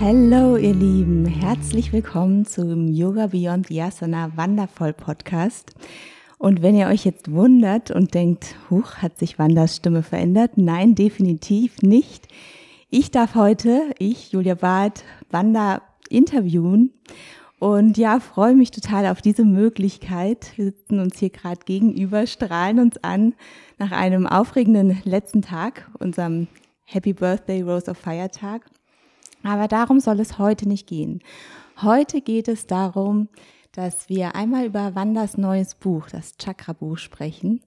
Hallo ihr Lieben, herzlich willkommen zum Yoga Beyond Yasana Wandervoll Podcast. Und wenn ihr euch jetzt wundert und denkt, huch, hat sich Wanders Stimme verändert? Nein, definitiv nicht. Ich darf heute, ich, Julia Barth, Wanda interviewen und ja, freue mich total auf diese Möglichkeit. Wir sitzen uns hier gerade gegenüber, strahlen uns an nach einem aufregenden letzten Tag, unserem Happy Birthday Rose of Fire Tag. Aber darum soll es heute nicht gehen. Heute geht es darum, dass wir einmal über Wandas neues Buch, das Chakra-Buch, sprechen.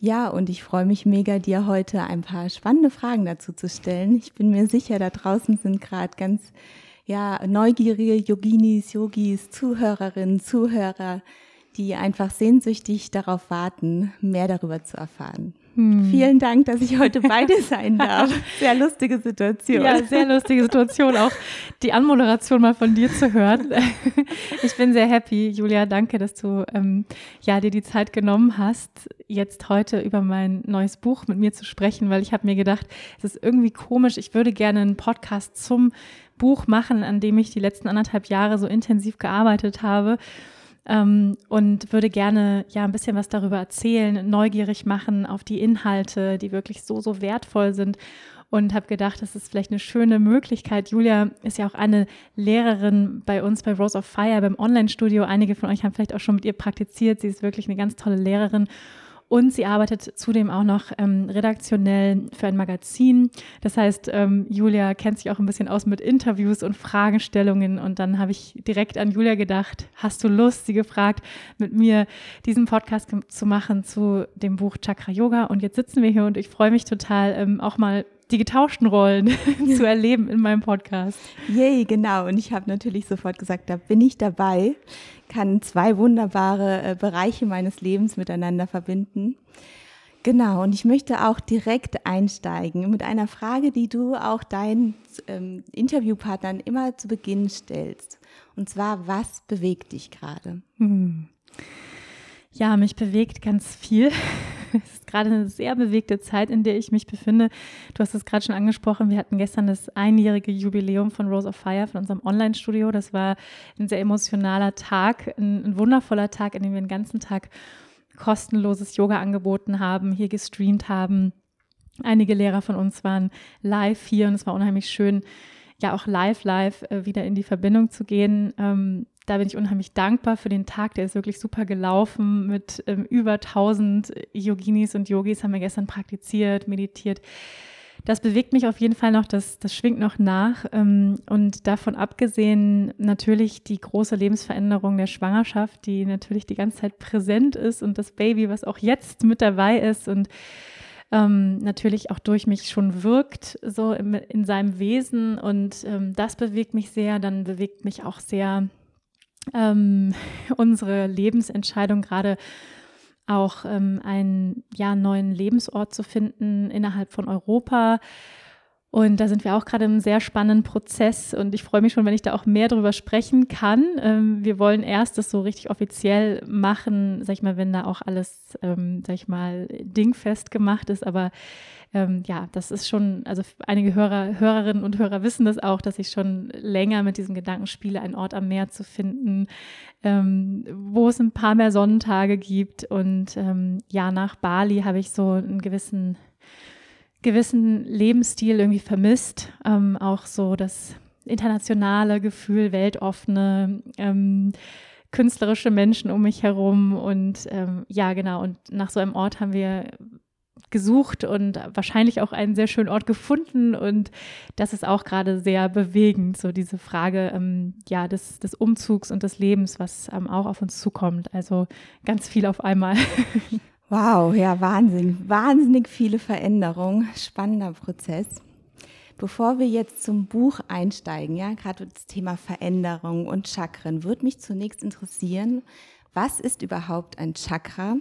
Ja, und ich freue mich mega, dir heute ein paar spannende Fragen dazu zu stellen. Ich bin mir sicher, da draußen sind gerade ganz ja, neugierige Yoginis, Yogis, Zuhörerinnen, Zuhörer, die einfach sehnsüchtig darauf warten, mehr darüber zu erfahren. Hm. Vielen Dank, dass ich heute bei dir sein darf. Sehr lustige Situation. Ja, sehr lustige Situation, auch die Anmoderation mal von dir zu hören. Ich bin sehr happy, Julia. Danke, dass du ähm, ja dir die Zeit genommen hast, jetzt heute über mein neues Buch mit mir zu sprechen, weil ich habe mir gedacht, es ist irgendwie komisch. Ich würde gerne einen Podcast zum Buch machen, an dem ich die letzten anderthalb Jahre so intensiv gearbeitet habe ähm, und würde gerne ja ein bisschen was darüber erzählen, neugierig machen auf die Inhalte, die wirklich so, so wertvoll sind und habe gedacht, das ist vielleicht eine schöne Möglichkeit. Julia ist ja auch eine Lehrerin bei uns bei Rose of Fire beim Online-Studio. Einige von euch haben vielleicht auch schon mit ihr praktiziert. Sie ist wirklich eine ganz tolle Lehrerin und sie arbeitet zudem auch noch ähm, redaktionell für ein Magazin. Das heißt, ähm, Julia kennt sich auch ein bisschen aus mit Interviews und Fragestellungen. Und dann habe ich direkt an Julia gedacht, hast du Lust, sie gefragt, mit mir diesen Podcast zu machen zu dem Buch Chakra Yoga. Und jetzt sitzen wir hier und ich freue mich total, ähm, auch mal die getauschten Rollen zu erleben in meinem Podcast. Yay, genau. Und ich habe natürlich sofort gesagt, da bin ich dabei, kann zwei wunderbare äh, Bereiche meines Lebens miteinander verbinden. Genau, und ich möchte auch direkt einsteigen mit einer Frage, die du auch deinen ähm, Interviewpartnern immer zu Beginn stellst. Und zwar, was bewegt dich gerade? Hm. Ja, mich bewegt ganz viel. es ist gerade eine sehr bewegte Zeit, in der ich mich befinde. Du hast es gerade schon angesprochen. Wir hatten gestern das einjährige Jubiläum von Rose of Fire, von unserem Online-Studio. Das war ein sehr emotionaler Tag, ein, ein wundervoller Tag, in dem wir den ganzen Tag kostenloses Yoga angeboten haben, hier gestreamt haben. Einige Lehrer von uns waren live hier und es war unheimlich schön, ja auch live, live äh, wieder in die Verbindung zu gehen. Ähm, da bin ich unheimlich dankbar für den Tag. Der ist wirklich super gelaufen mit ähm, über 1000 Yoginis und Yogis haben wir gestern praktiziert, meditiert. Das bewegt mich auf jeden Fall noch, das, das schwingt noch nach. Ähm, und davon abgesehen natürlich die große Lebensveränderung der Schwangerschaft, die natürlich die ganze Zeit präsent ist und das Baby, was auch jetzt mit dabei ist und ähm, natürlich auch durch mich schon wirkt, so in, in seinem Wesen. Und ähm, das bewegt mich sehr. Dann bewegt mich auch sehr ähm, unsere Lebensentscheidung gerade auch ähm, einen ja, neuen Lebensort zu finden innerhalb von Europa. Und da sind wir auch gerade im sehr spannenden Prozess und ich freue mich schon, wenn ich da auch mehr darüber sprechen kann. Ähm, wir wollen erst das so richtig offiziell machen, sag ich mal, wenn da auch alles, ähm, sag ich mal, dingfest gemacht ist. Aber ähm, ja, das ist schon, also einige Hörer, Hörerinnen und Hörer wissen das auch, dass ich schon länger mit diesem Gedanken spiele, einen Ort am Meer zu finden, ähm, wo es ein paar mehr Sonnentage gibt. Und ähm, ja, nach Bali habe ich so einen gewissen gewissen Lebensstil irgendwie vermisst. Ähm, auch so das internationale Gefühl, weltoffene, ähm, künstlerische Menschen um mich herum. Und ähm, ja, genau. Und nach so einem Ort haben wir gesucht und wahrscheinlich auch einen sehr schönen Ort gefunden. Und das ist auch gerade sehr bewegend, so diese Frage ähm, ja, des, des Umzugs und des Lebens, was ähm, auch auf uns zukommt. Also ganz viel auf einmal. Wow, ja, Wahnsinn. Wahnsinnig viele Veränderungen. Spannender Prozess. Bevor wir jetzt zum Buch einsteigen, ja, gerade das Thema Veränderung und Chakren, würde mich zunächst interessieren, was ist überhaupt ein Chakra?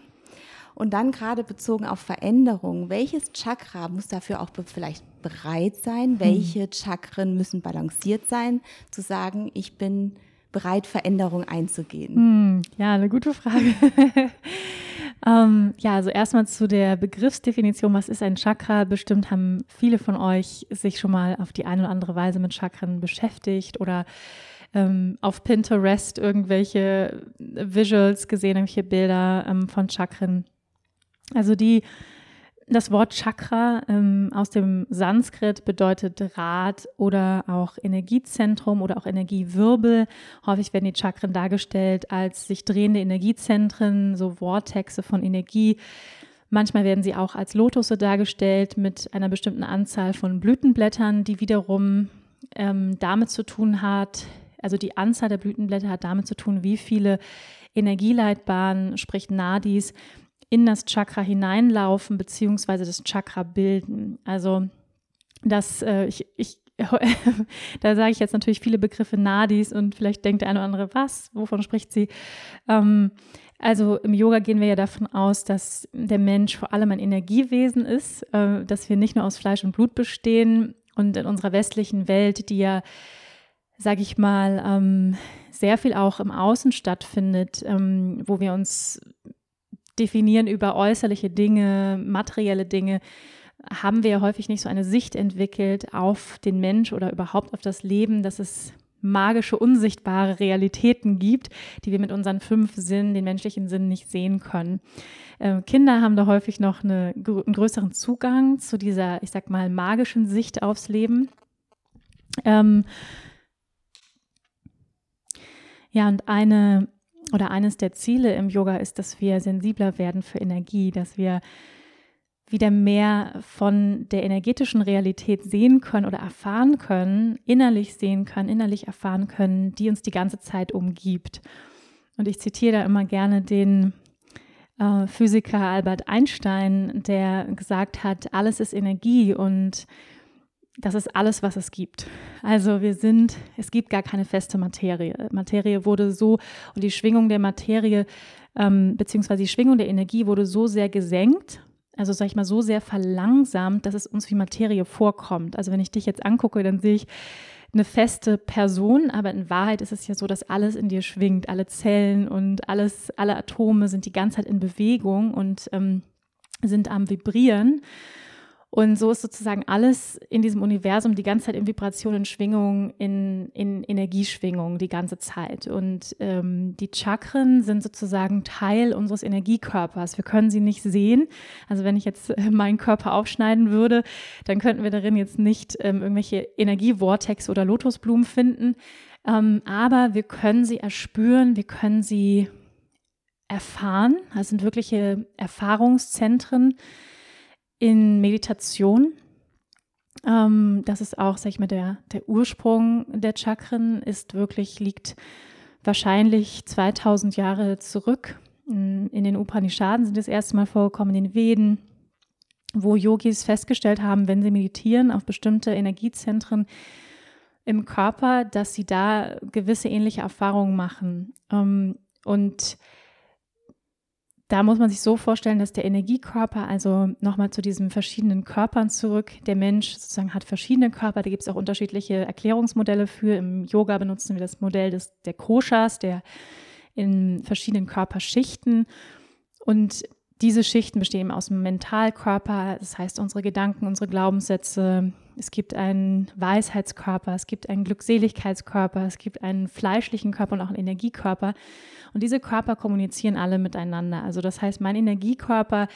Und dann gerade bezogen auf Veränderung, welches Chakra muss dafür auch vielleicht bereit sein? Hm. Welche Chakren müssen balanciert sein, zu sagen, ich bin bereit, Veränderung einzugehen? Hm, ja, eine gute Frage. ähm, ja, also erstmal zu der Begriffsdefinition, was ist ein Chakra? Bestimmt haben viele von euch sich schon mal auf die eine oder andere Weise mit Chakren beschäftigt oder ähm, auf Pinterest irgendwelche Visuals gesehen, irgendwelche Bilder ähm, von Chakren. Also die, das Wort Chakra ähm, aus dem Sanskrit bedeutet Rad oder auch Energiezentrum oder auch Energiewirbel. Häufig werden die Chakren dargestellt als sich drehende Energiezentren, so Vortexe von Energie. Manchmal werden sie auch als Lotusse dargestellt mit einer bestimmten Anzahl von Blütenblättern, die wiederum ähm, damit zu tun hat, also die Anzahl der Blütenblätter hat damit zu tun, wie viele Energieleitbahnen, sprich Nadis, in das Chakra hineinlaufen beziehungsweise das Chakra bilden. Also das, äh, ich, ich da sage ich jetzt natürlich viele Begriffe Nadis und vielleicht denkt der eine oder andere, was, wovon spricht sie? Ähm, also im Yoga gehen wir ja davon aus, dass der Mensch vor allem ein Energiewesen ist, äh, dass wir nicht nur aus Fleisch und Blut bestehen und in unserer westlichen Welt, die ja, sage ich mal, ähm, sehr viel auch im Außen stattfindet, ähm, wo wir uns definieren über äußerliche Dinge, materielle Dinge, haben wir ja häufig nicht so eine Sicht entwickelt auf den Mensch oder überhaupt auf das Leben, dass es magische, unsichtbare Realitäten gibt, die wir mit unseren fünf Sinnen, den menschlichen Sinnen, nicht sehen können. Äh, Kinder haben da häufig noch eine, einen größeren Zugang zu dieser, ich sag mal, magischen Sicht aufs Leben. Ähm ja, und eine oder eines der Ziele im Yoga ist, dass wir sensibler werden für Energie, dass wir wieder mehr von der energetischen Realität sehen können oder erfahren können, innerlich sehen können, innerlich erfahren können, die uns die ganze Zeit umgibt. Und ich zitiere da immer gerne den äh, Physiker Albert Einstein, der gesagt hat, alles ist Energie und das ist alles, was es gibt. Also wir sind, es gibt gar keine feste Materie. Materie wurde so und die Schwingung der Materie ähm, beziehungsweise die Schwingung der Energie wurde so sehr gesenkt, also sag ich mal so sehr verlangsamt, dass es uns wie Materie vorkommt. Also wenn ich dich jetzt angucke, dann sehe ich eine feste Person, aber in Wahrheit ist es ja so, dass alles in dir schwingt, alle Zellen und alles, alle Atome sind die ganze Zeit in Bewegung und ähm, sind am Vibrieren. Und so ist sozusagen alles in diesem Universum die ganze Zeit in Vibration, in Schwingung, in, in Energieschwingung die ganze Zeit. Und ähm, die Chakren sind sozusagen Teil unseres Energiekörpers. Wir können sie nicht sehen. Also wenn ich jetzt äh, meinen Körper aufschneiden würde, dann könnten wir darin jetzt nicht ähm, irgendwelche Energievortex oder Lotusblumen finden. Ähm, aber wir können sie erspüren, wir können sie erfahren. Das sind wirkliche Erfahrungszentren in Meditation. Ähm, das ist auch, sag ich mal, der, der Ursprung der Chakren ist wirklich, liegt wahrscheinlich 2000 Jahre zurück. In, den Upanishaden sind das erste Mal vorgekommen, in den Veden, wo Yogis festgestellt haben, wenn sie meditieren auf bestimmte Energiezentren im Körper, dass sie da gewisse ähnliche Erfahrungen machen. Ähm, und da muss man sich so vorstellen, dass der Energiekörper, also nochmal zu diesen verschiedenen Körpern zurück, der Mensch sozusagen hat verschiedene Körper, da gibt es auch unterschiedliche Erklärungsmodelle für. Im Yoga benutzen wir das Modell des, der Koshas, der in verschiedenen Körperschichten. Und diese Schichten bestehen aus dem Mentalkörper, das heißt unsere Gedanken, unsere Glaubenssätze. Es gibt einen Weisheitskörper, es gibt einen Glückseligkeitskörper, es gibt einen fleischlichen Körper und auch einen Energiekörper. Und diese Körper kommunizieren alle miteinander. Also das heißt, mein Energiekörper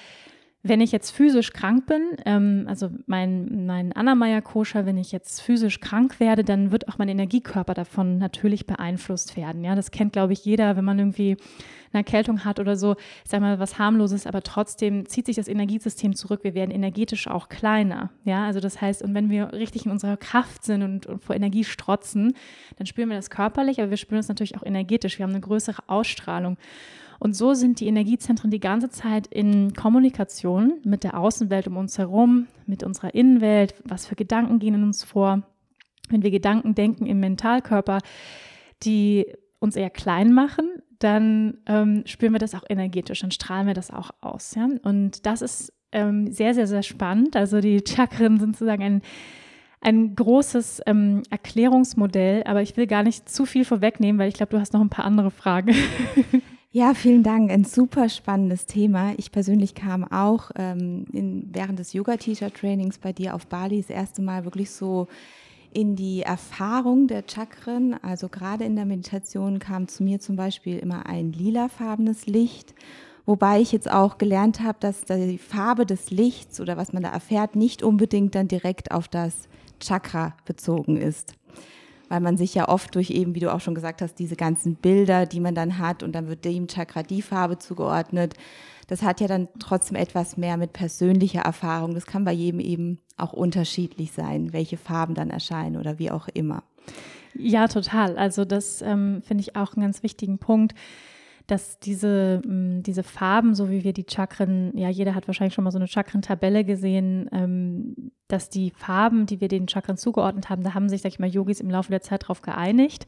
wenn ich jetzt physisch krank bin, ähm, also mein, mein Anna-Meyer-Koscher, wenn ich jetzt physisch krank werde, dann wird auch mein Energiekörper davon natürlich beeinflusst werden. Ja, das kennt, glaube ich, jeder, wenn man irgendwie eine Erkältung hat oder so, ich sage mal, was harmloses, aber trotzdem zieht sich das Energiesystem zurück. Wir werden energetisch auch kleiner. Ja, also das heißt, und wenn wir richtig in unserer Kraft sind und, und vor Energie strotzen, dann spüren wir das körperlich, aber wir spüren es natürlich auch energetisch. Wir haben eine größere Ausstrahlung. Und so sind die Energiezentren die ganze Zeit in Kommunikation mit der Außenwelt um uns herum, mit unserer Innenwelt, was für Gedanken gehen in uns vor. Wenn wir Gedanken denken im Mentalkörper, die uns eher klein machen, dann ähm, spüren wir das auch energetisch, dann strahlen wir das auch aus. Ja? Und das ist ähm, sehr, sehr, sehr spannend. Also die Chakren sind sozusagen ein, ein großes ähm, Erklärungsmodell, aber ich will gar nicht zu viel vorwegnehmen, weil ich glaube, du hast noch ein paar andere Fragen. Ja, vielen Dank. Ein super spannendes Thema. Ich persönlich kam auch ähm, in, während des Yoga-Teacher-Trainings bei dir auf Bali das erste Mal wirklich so in die Erfahrung der Chakren. Also gerade in der Meditation kam zu mir zum Beispiel immer ein lilafarbenes Licht. Wobei ich jetzt auch gelernt habe, dass die Farbe des Lichts oder was man da erfährt, nicht unbedingt dann direkt auf das Chakra bezogen ist weil man sich ja oft durch eben, wie du auch schon gesagt hast, diese ganzen Bilder, die man dann hat und dann wird dem Chakra die Farbe zugeordnet. Das hat ja dann trotzdem etwas mehr mit persönlicher Erfahrung. Das kann bei jedem eben auch unterschiedlich sein, welche Farben dann erscheinen oder wie auch immer. Ja, total. Also das ähm, finde ich auch einen ganz wichtigen Punkt dass diese, mm, diese Farben, so wie wir die Chakren, ja, jeder hat wahrscheinlich schon mal so eine Chakrentabelle gesehen, ähm, dass die Farben, die wir den Chakren zugeordnet haben, da haben sich, sag ich mal, Yogis im Laufe der Zeit darauf geeinigt,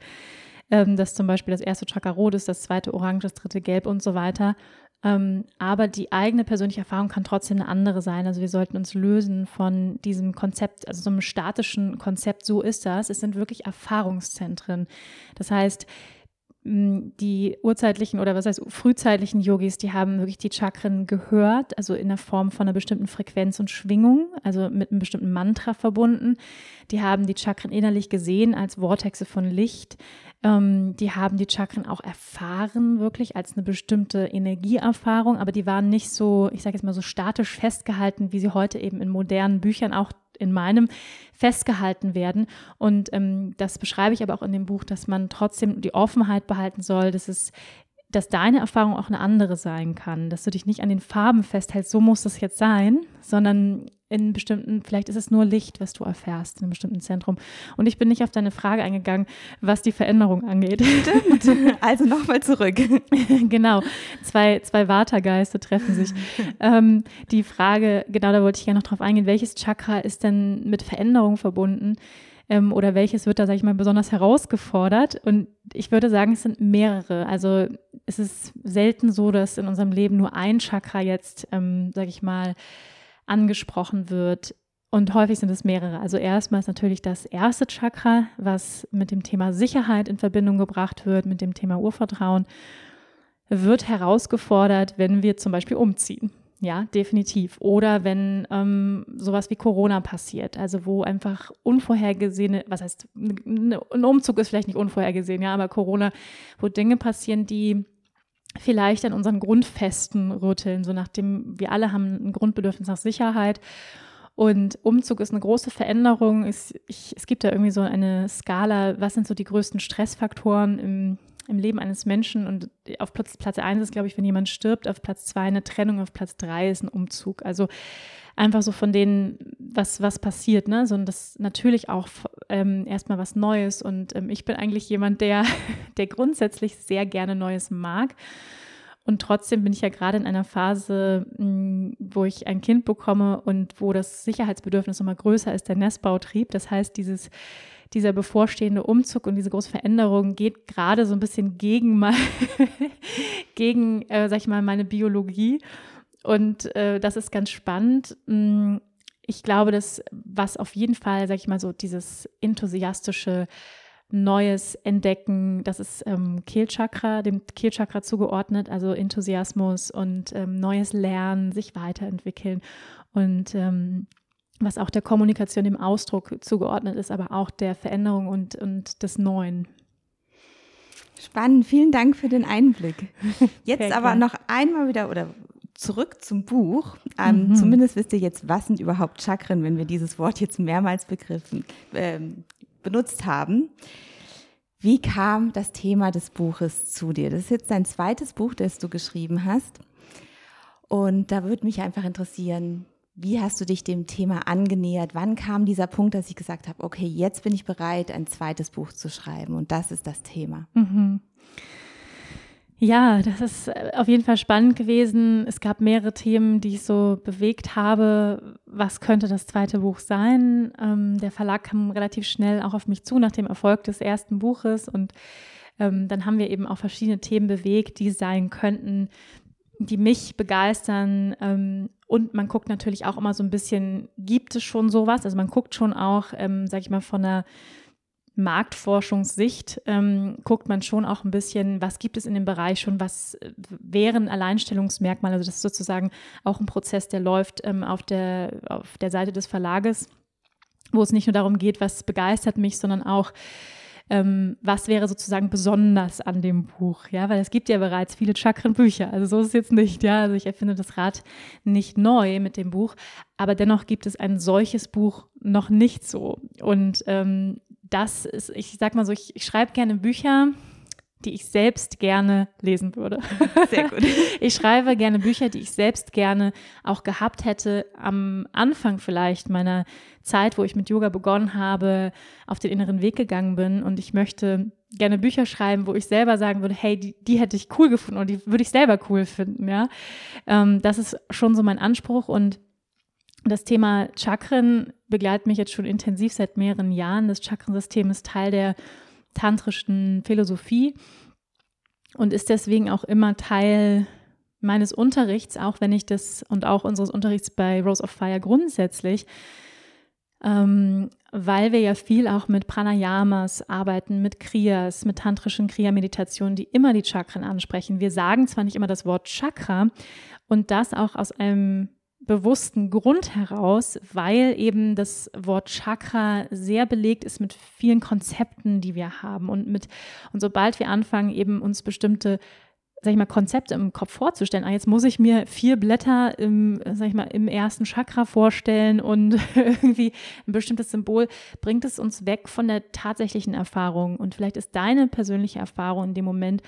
ähm, dass zum Beispiel das erste Chakra rot ist, das zweite orange, das dritte gelb und so weiter. Ähm, aber die eigene persönliche Erfahrung kann trotzdem eine andere sein. Also wir sollten uns lösen von diesem Konzept, also so einem statischen Konzept, so ist das. Es sind wirklich Erfahrungszentren. Das heißt, die urzeitlichen oder was heißt frühzeitlichen Yogis, die haben wirklich die Chakren gehört, also in der Form von einer bestimmten Frequenz und Schwingung, also mit einem bestimmten Mantra verbunden. Die haben die Chakren innerlich gesehen als Vortexe von Licht. Ähm, die haben die Chakren auch erfahren, wirklich als eine bestimmte Energieerfahrung, aber die waren nicht so, ich sage jetzt mal so statisch festgehalten, wie sie heute eben in modernen Büchern auch in meinem festgehalten werden. Und ähm, das beschreibe ich aber auch in dem Buch, dass man trotzdem die Offenheit behalten soll, dass es dass deine Erfahrung auch eine andere sein kann, dass du dich nicht an den Farben festhältst, so muss das jetzt sein, sondern in bestimmten, vielleicht ist es nur Licht, was du erfährst in einem bestimmten Zentrum. Und ich bin nicht auf deine Frage eingegangen, was die Veränderung angeht. Stimmt. Also nochmal zurück. genau. Zwei, zwei Vata-Geister treffen sich. ähm, die Frage, genau da wollte ich gerne noch drauf eingehen, welches Chakra ist denn mit Veränderung verbunden? Ähm, oder welches wird da, sage ich mal, besonders herausgefordert? Und ich würde sagen, es sind mehrere. Also es ist selten so, dass in unserem Leben nur ein Chakra jetzt, ähm, sage ich mal, angesprochen wird. Und häufig sind es mehrere. Also erstmal ist natürlich das erste Chakra, was mit dem Thema Sicherheit in Verbindung gebracht wird, mit dem Thema Urvertrauen, wird herausgefordert, wenn wir zum Beispiel umziehen. Ja, definitiv. Oder wenn ähm, sowas wie Corona passiert, also wo einfach unvorhergesehene, was heißt, ein Umzug ist vielleicht nicht unvorhergesehen, ja, aber Corona, wo Dinge passieren, die vielleicht an unseren Grundfesten rütteln, so nachdem wir alle haben ein Grundbedürfnis nach Sicherheit. Und Umzug ist eine große Veränderung. Es, ich, es gibt da irgendwie so eine Skala, was sind so die größten Stressfaktoren im, im Leben eines Menschen. Und auf Platz, Platz 1 ist, glaube ich, wenn jemand stirbt, auf Platz 2 eine Trennung, auf Platz 3 ist ein Umzug. Also einfach so von denen, was, was passiert, ne? So, und das natürlich auch ähm, erstmal was Neues. Und ähm, ich bin eigentlich jemand, der, der grundsätzlich sehr gerne Neues mag. Und trotzdem bin ich ja gerade in einer Phase, hm, wo ich ein Kind bekomme und wo das Sicherheitsbedürfnis nochmal größer ist, der Nestbautrieb. Das heißt, dieses, dieser bevorstehende Umzug und diese große Veränderung geht gerade so ein bisschen gegen, mal, gegen äh, sag ich mal, meine Biologie. Und äh, das ist ganz spannend. Mm, ich glaube, dass was auf jeden Fall, sag ich mal so, dieses enthusiastische Neues entdecken, das ist ähm, Kehlchakra, dem Kehlchakra zugeordnet, also Enthusiasmus und ähm, neues Lernen, sich weiterentwickeln und ähm, was auch der Kommunikation, dem Ausdruck zugeordnet ist, aber auch der Veränderung und, und des Neuen. Spannend, vielen Dank für den Einblick. Jetzt aber noch einmal wieder oder zurück zum Buch. Ähm, mhm. Zumindest wisst ihr jetzt, was sind überhaupt Chakren, wenn wir dieses Wort jetzt mehrmals begriffen, ähm, benutzt haben. Wie kam das Thema des Buches zu dir? Das ist jetzt dein zweites Buch, das du geschrieben hast. Und da würde mich einfach interessieren, wie hast du dich dem Thema angenähert? Wann kam dieser Punkt, dass ich gesagt habe, okay, jetzt bin ich bereit, ein zweites Buch zu schreiben und das ist das Thema? Mhm. Ja, das ist äh, auf jeden Fall spannend gewesen. Es gab mehrere Themen, die ich so bewegt habe. Was könnte das zweite Buch sein? Ähm, der Verlag kam relativ schnell auch auf mich zu nach dem Erfolg des ersten Buches und ähm, dann haben wir eben auch verschiedene Themen bewegt, die sein könnten, die mich begeistern. Ähm, und man guckt natürlich auch immer so ein bisschen, gibt es schon sowas? Also man guckt schon auch, ähm, sag ich mal, von der Marktforschungssicht ähm, guckt man schon auch ein bisschen, was gibt es in dem Bereich schon, was äh, wären Alleinstellungsmerkmale. Also das ist sozusagen auch ein Prozess, der läuft ähm, auf, der, auf der Seite des Verlages, wo es nicht nur darum geht, was begeistert mich, sondern auch, ähm, was wäre sozusagen besonders an dem Buch, ja, weil es gibt ja bereits viele Chakrenbücher, also so ist es jetzt nicht, ja, also ich erfinde das Rad nicht neu mit dem Buch, aber dennoch gibt es ein solches Buch noch nicht so. Und ähm, das ist, ich sag mal so, ich, ich schreibe gerne Bücher, die ich selbst gerne lesen würde. Sehr gut. Ich schreibe gerne Bücher, die ich selbst gerne auch gehabt hätte am Anfang vielleicht meiner Zeit, wo ich mit Yoga begonnen habe, auf den inneren Weg gegangen bin und ich möchte gerne Bücher schreiben, wo ich selber sagen würde, hey, die, die hätte ich cool gefunden und die würde ich selber cool finden, ja. Ähm, das ist schon so mein Anspruch und das Thema Chakren begleitet mich jetzt schon intensiv seit mehreren Jahren. Das Chakrensystem ist Teil der tantrischen Philosophie und ist deswegen auch immer Teil meines Unterrichts, auch wenn ich das und auch unseres Unterrichts bei Rose of Fire grundsätzlich, ähm, weil wir ja viel auch mit Pranayamas arbeiten, mit Kriyas, mit tantrischen Kriya-Meditationen, die immer die Chakren ansprechen. Wir sagen zwar nicht immer das Wort Chakra und das auch aus einem bewussten Grund heraus, weil eben das Wort Chakra sehr belegt ist mit vielen Konzepten, die wir haben. Und mit und sobald wir anfangen eben uns bestimmte sag ich mal Konzepte im Kopf vorzustellen, ah, jetzt muss ich mir vier Blätter im sag ich mal im ersten Chakra vorstellen und irgendwie ein bestimmtes Symbol bringt es uns weg von der tatsächlichen Erfahrung. Und vielleicht ist deine persönliche Erfahrung in dem Moment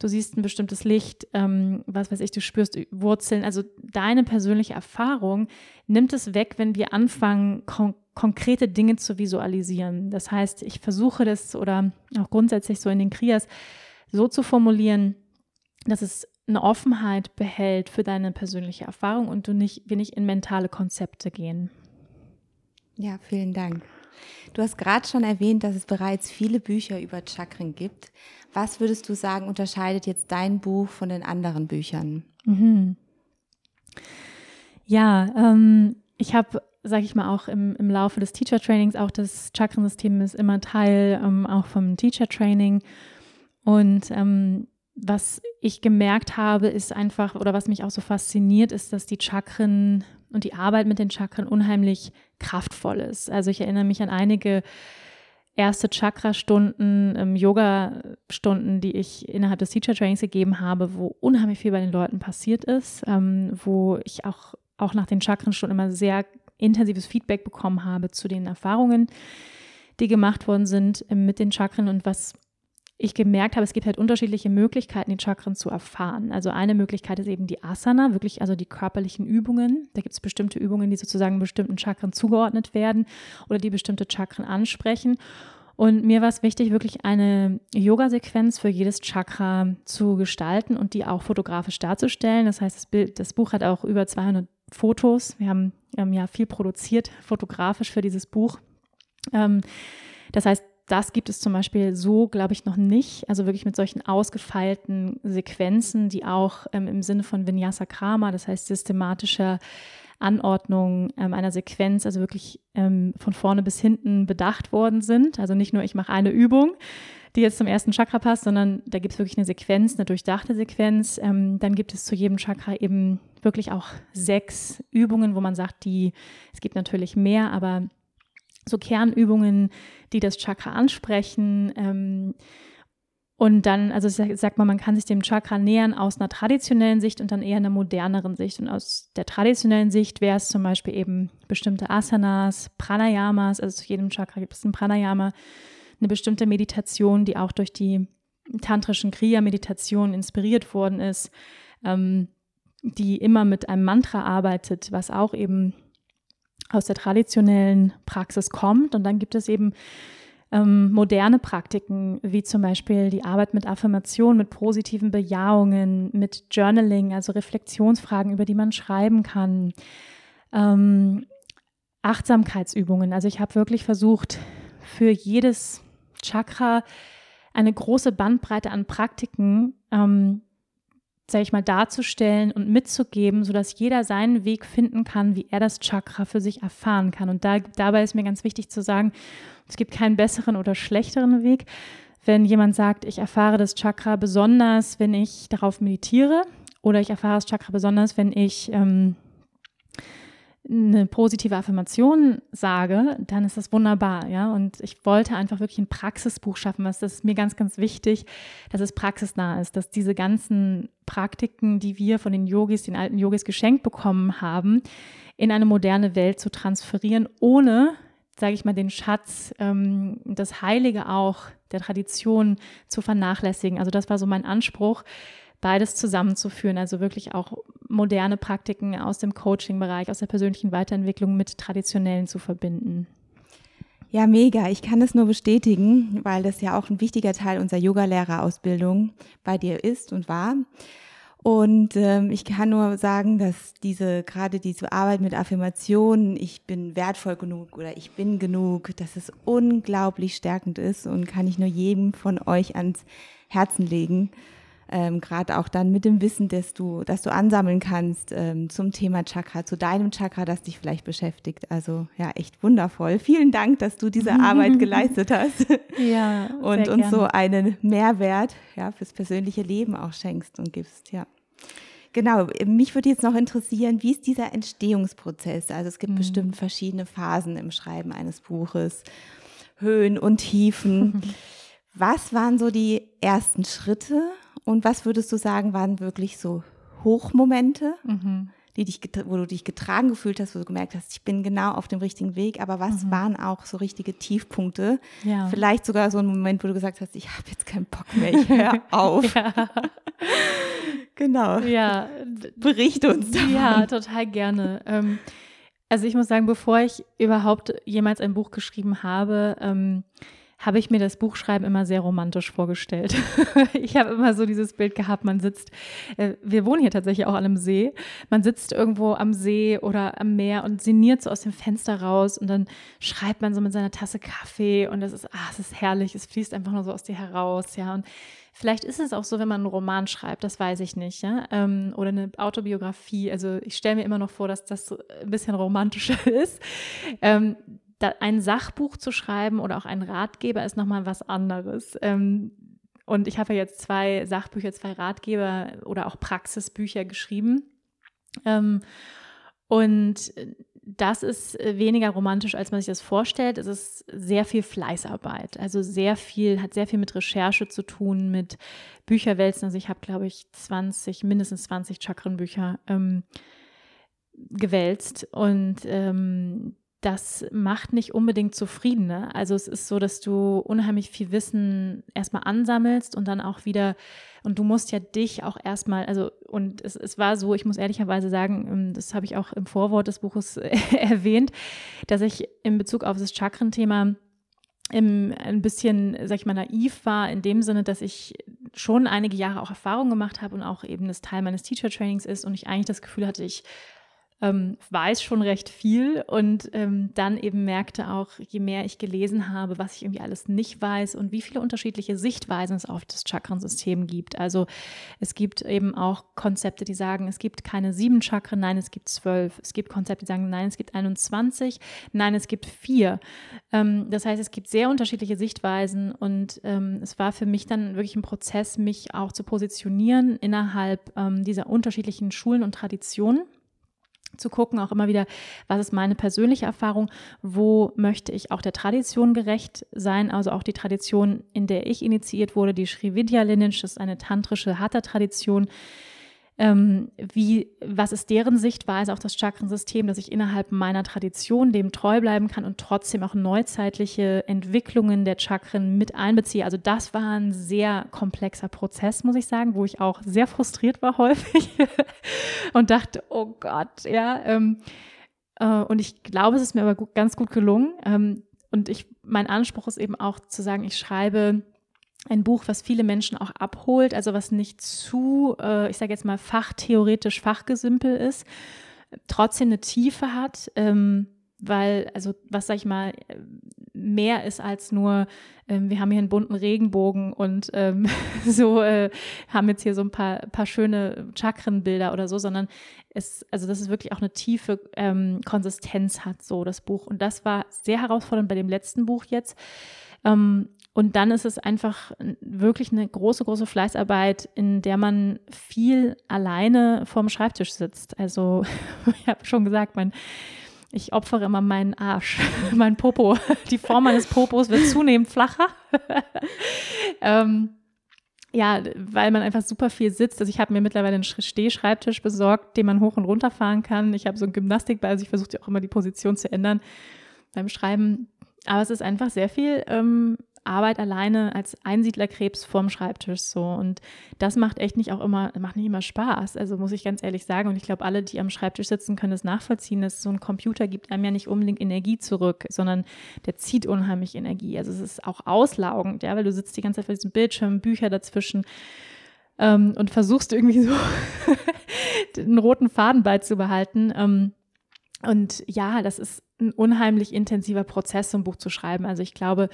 du siehst ein bestimmtes Licht, ähm, was weiß ich, du spürst Wurzeln. Also deine persönliche Erfahrung nimmt es weg, wenn wir anfangen, kon konkrete Dinge zu visualisieren. Das heißt, ich versuche das oder auch grundsätzlich so in den Kriyas so zu formulieren, dass es eine Offenheit behält für deine persönliche Erfahrung und du nicht, nicht in mentale Konzepte gehen. Ja, vielen Dank. Du hast gerade schon erwähnt, dass es bereits viele Bücher über Chakren gibt. Was würdest du sagen, unterscheidet jetzt dein Buch von den anderen Büchern? Mhm. Ja, ähm, ich habe, sage ich mal, auch im, im Laufe des Teacher Trainings, auch das Chakrensystem ist immer Teil ähm, auch vom Teacher Training. Und ähm, was ich gemerkt habe, ist einfach, oder was mich auch so fasziniert, ist, dass die Chakren und die Arbeit mit den Chakren unheimlich kraftvoll ist. Also ich erinnere mich an einige erste Chakra-Stunden, ähm, Yoga-Stunden, die ich innerhalb des Teacher-Trainings gegeben habe, wo unheimlich viel bei den Leuten passiert ist, ähm, wo ich auch, auch nach den Chakren-Stunden immer sehr intensives Feedback bekommen habe zu den Erfahrungen, die gemacht worden sind ähm, mit den Chakren und was ich gemerkt habe, es gibt halt unterschiedliche Möglichkeiten, die Chakren zu erfahren. Also eine Möglichkeit ist eben die Asana, wirklich also die körperlichen Übungen. Da gibt es bestimmte Übungen, die sozusagen bestimmten Chakren zugeordnet werden oder die bestimmte Chakren ansprechen. Und mir war es wichtig, wirklich eine Yoga-Sequenz für jedes Chakra zu gestalten und die auch fotografisch darzustellen. Das heißt, das, Bild, das Buch hat auch über 200 Fotos. Wir haben ähm, ja viel produziert fotografisch für dieses Buch. Ähm, das heißt, das gibt es zum Beispiel so, glaube ich, noch nicht. Also wirklich mit solchen ausgefeilten Sequenzen, die auch ähm, im Sinne von Vinyasa Krama, das heißt systematischer Anordnung ähm, einer Sequenz, also wirklich ähm, von vorne bis hinten bedacht worden sind. Also nicht nur, ich mache eine Übung, die jetzt zum ersten Chakra passt, sondern da gibt es wirklich eine Sequenz, eine durchdachte Sequenz. Ähm, dann gibt es zu jedem Chakra eben wirklich auch sechs Übungen, wo man sagt, die, es gibt natürlich mehr, aber so Kernübungen, die das Chakra ansprechen. Ähm, und dann, also sagt man, man kann sich dem Chakra nähern aus einer traditionellen Sicht und dann eher einer moderneren Sicht. Und aus der traditionellen Sicht wäre es zum Beispiel eben bestimmte Asanas, Pranayamas, also zu jedem Chakra gibt es ein Pranayama, eine bestimmte Meditation, die auch durch die tantrischen Kriya-Meditation inspiriert worden ist, ähm, die immer mit einem Mantra arbeitet, was auch eben aus der traditionellen Praxis kommt. Und dann gibt es eben ähm, moderne Praktiken, wie zum Beispiel die Arbeit mit Affirmation, mit positiven Bejahungen, mit Journaling, also Reflexionsfragen, über die man schreiben kann. Ähm, Achtsamkeitsübungen. Also ich habe wirklich versucht, für jedes Chakra eine große Bandbreite an Praktiken, ähm, sage ich mal, darzustellen und mitzugeben, sodass jeder seinen Weg finden kann, wie er das Chakra für sich erfahren kann. Und da, dabei ist mir ganz wichtig zu sagen, es gibt keinen besseren oder schlechteren Weg. Wenn jemand sagt, ich erfahre das Chakra besonders, wenn ich darauf meditiere, oder ich erfahre das Chakra besonders, wenn ich ähm, eine positive Affirmation sage, dann ist das wunderbar, ja. Und ich wollte einfach wirklich ein Praxisbuch schaffen, was das ist mir ganz, ganz wichtig, dass es praxisnah ist, dass diese ganzen Praktiken, die wir von den Yogis, den alten Yogis geschenkt bekommen haben, in eine moderne Welt zu transferieren, ohne, sage ich mal, den Schatz, ähm, das Heilige auch der Tradition zu vernachlässigen. Also das war so mein Anspruch, beides zusammenzuführen, also wirklich auch moderne Praktiken aus dem Coaching-Bereich, aus der persönlichen Weiterentwicklung mit traditionellen zu verbinden. Ja, mega. Ich kann es nur bestätigen, weil das ja auch ein wichtiger Teil unserer Yogalehrerausbildung bei dir ist und war. Und ähm, ich kann nur sagen, dass diese gerade diese Arbeit mit Affirmationen, ich bin wertvoll genug oder ich bin genug, dass es unglaublich stärkend ist und kann ich nur jedem von euch ans Herzen legen ähm, gerade auch dann mit dem Wissen, dass du, dass du ansammeln kannst ähm, zum Thema Chakra, zu deinem Chakra, das dich vielleicht beschäftigt. Also ja, echt wundervoll. Vielen Dank, dass du diese Arbeit geleistet hast. Ja. und uns so einen Mehrwert ja, fürs persönliche Leben auch schenkst und gibst, ja. Genau, mich würde jetzt noch interessieren, wie ist dieser Entstehungsprozess? Also es gibt mhm. bestimmt verschiedene Phasen im Schreiben eines Buches, Höhen und Tiefen. Was waren so die ersten Schritte und was würdest du sagen, waren wirklich so Hochmomente, mhm. die dich, wo du dich getragen gefühlt hast, wo du gemerkt hast, ich bin genau auf dem richtigen Weg, aber was mhm. waren auch so richtige Tiefpunkte? Ja. Vielleicht sogar so ein Moment, wo du gesagt hast, ich habe jetzt keinen Bock mehr, ich höre auf. genau. Ja. Bericht uns davon. Ja, total gerne. Ähm, also ich muss sagen, bevor ich überhaupt jemals ein Buch geschrieben habe, ähm, habe ich mir das Buchschreiben immer sehr romantisch vorgestellt. ich habe immer so dieses Bild gehabt, man sitzt, äh, wir wohnen hier tatsächlich auch an einem See, man sitzt irgendwo am See oder am Meer und sinniert so aus dem Fenster raus und dann schreibt man so mit seiner Tasse Kaffee und das ist, ah, es ist herrlich, es fließt einfach nur so aus dir heraus, ja, und Vielleicht ist es auch so, wenn man einen Roman schreibt, das weiß ich nicht, ja, ähm, oder eine Autobiografie. Also ich stelle mir immer noch vor, dass das ein bisschen romantischer ist. Ähm, ein Sachbuch zu schreiben oder auch ein Ratgeber ist nochmal was anderes. Ähm, und ich habe ja jetzt zwei Sachbücher, zwei Ratgeber oder auch Praxisbücher geschrieben. Ähm, und das ist weniger romantisch, als man sich das vorstellt. Es ist sehr viel Fleißarbeit. Also sehr viel, hat sehr viel mit Recherche zu tun, mit Bücherwälzen. Also ich habe, glaube ich, 20, mindestens 20 Chakrenbücher ähm, gewälzt. Und ähm, das macht nicht unbedingt zufrieden. Ne? Also es ist so, dass du unheimlich viel Wissen erstmal ansammelst und dann auch wieder, und du musst ja dich auch erstmal, also und es, es war so, ich muss ehrlicherweise sagen, ähm, das habe ich auch im Vorwort des Buches erwähnt, dass ich in Bezug auf das Chakrenthema ein bisschen, sag ich mal, naiv war, in dem Sinne, dass ich schon einige Jahre auch Erfahrung gemacht habe und auch eben das Teil meines Teacher-Trainings ist und ich eigentlich das Gefühl hatte, ich ähm, weiß schon recht viel und ähm, dann eben merkte auch, je mehr ich gelesen habe, was ich irgendwie alles nicht weiß und wie viele unterschiedliche Sichtweisen es auf das Chakrensystem gibt. Also es gibt eben auch Konzepte, die sagen, es gibt keine sieben Chakren, nein, es gibt zwölf. Es gibt Konzepte, die sagen, nein, es gibt 21, nein, es gibt vier. Ähm, das heißt, es gibt sehr unterschiedliche Sichtweisen und ähm, es war für mich dann wirklich ein Prozess, mich auch zu positionieren innerhalb ähm, dieser unterschiedlichen Schulen und Traditionen zu gucken, auch immer wieder, was ist meine persönliche Erfahrung, wo möchte ich auch der Tradition gerecht sein, also auch die Tradition, in der ich initiiert wurde, die Sri Vidya Lineage, das ist eine tantrische Hatha-Tradition, ähm, wie, was ist deren Sichtweise auf das Chakrensystem, dass ich innerhalb meiner Tradition dem treu bleiben kann und trotzdem auch neuzeitliche Entwicklungen der Chakren mit einbeziehe. Also das war ein sehr komplexer Prozess, muss ich sagen, wo ich auch sehr frustriert war häufig und dachte, oh Gott, ja. Ähm, äh, und ich glaube, es ist mir aber gut, ganz gut gelungen. Ähm, und ich, mein Anspruch ist eben auch zu sagen, ich schreibe ein Buch, was viele Menschen auch abholt, also was nicht zu, äh, ich sage jetzt mal, fachtheoretisch, fachgesimpel ist, trotzdem eine Tiefe hat, ähm, weil, also was sag ich mal, mehr ist als nur, ähm, wir haben hier einen bunten Regenbogen und ähm, so äh, haben jetzt hier so ein paar, paar schöne Chakrenbilder oder so, sondern es, also dass es wirklich auch eine tiefe ähm, Konsistenz hat, so das Buch. Und das war sehr herausfordernd bei dem letzten Buch jetzt. Ähm, und dann ist es einfach wirklich eine große, große Fleißarbeit, in der man viel alleine vorm Schreibtisch sitzt. Also ich habe schon gesagt, mein ich opfere immer meinen Arsch, mein Popo. Die Form meines Popos wird zunehmend flacher. ähm, ja, weil man einfach super viel sitzt. Also ich habe mir mittlerweile einen Stehschreibtisch besorgt, den man hoch und runter fahren kann. Ich habe so einen Gymnastikball, also ich versuche auch immer die Position zu ändern beim Schreiben. Aber es ist einfach sehr viel ähm, Arbeit alleine als Einsiedlerkrebs vorm Schreibtisch so. Und das macht echt nicht auch immer, macht nicht immer Spaß. Also muss ich ganz ehrlich sagen. Und ich glaube, alle, die am Schreibtisch sitzen, können das nachvollziehen, dass so ein Computer gibt einem ja nicht unbedingt Energie zurück, sondern der zieht unheimlich Energie. Also es ist auch auslaugend, ja, weil du sitzt die ganze Zeit vor diesem Bildschirm, Bücher dazwischen ähm, und versuchst irgendwie so den roten Faden beizubehalten. Ähm, und ja, das ist ein unheimlich intensiver Prozess, so ein Buch zu schreiben. Also ich glaube,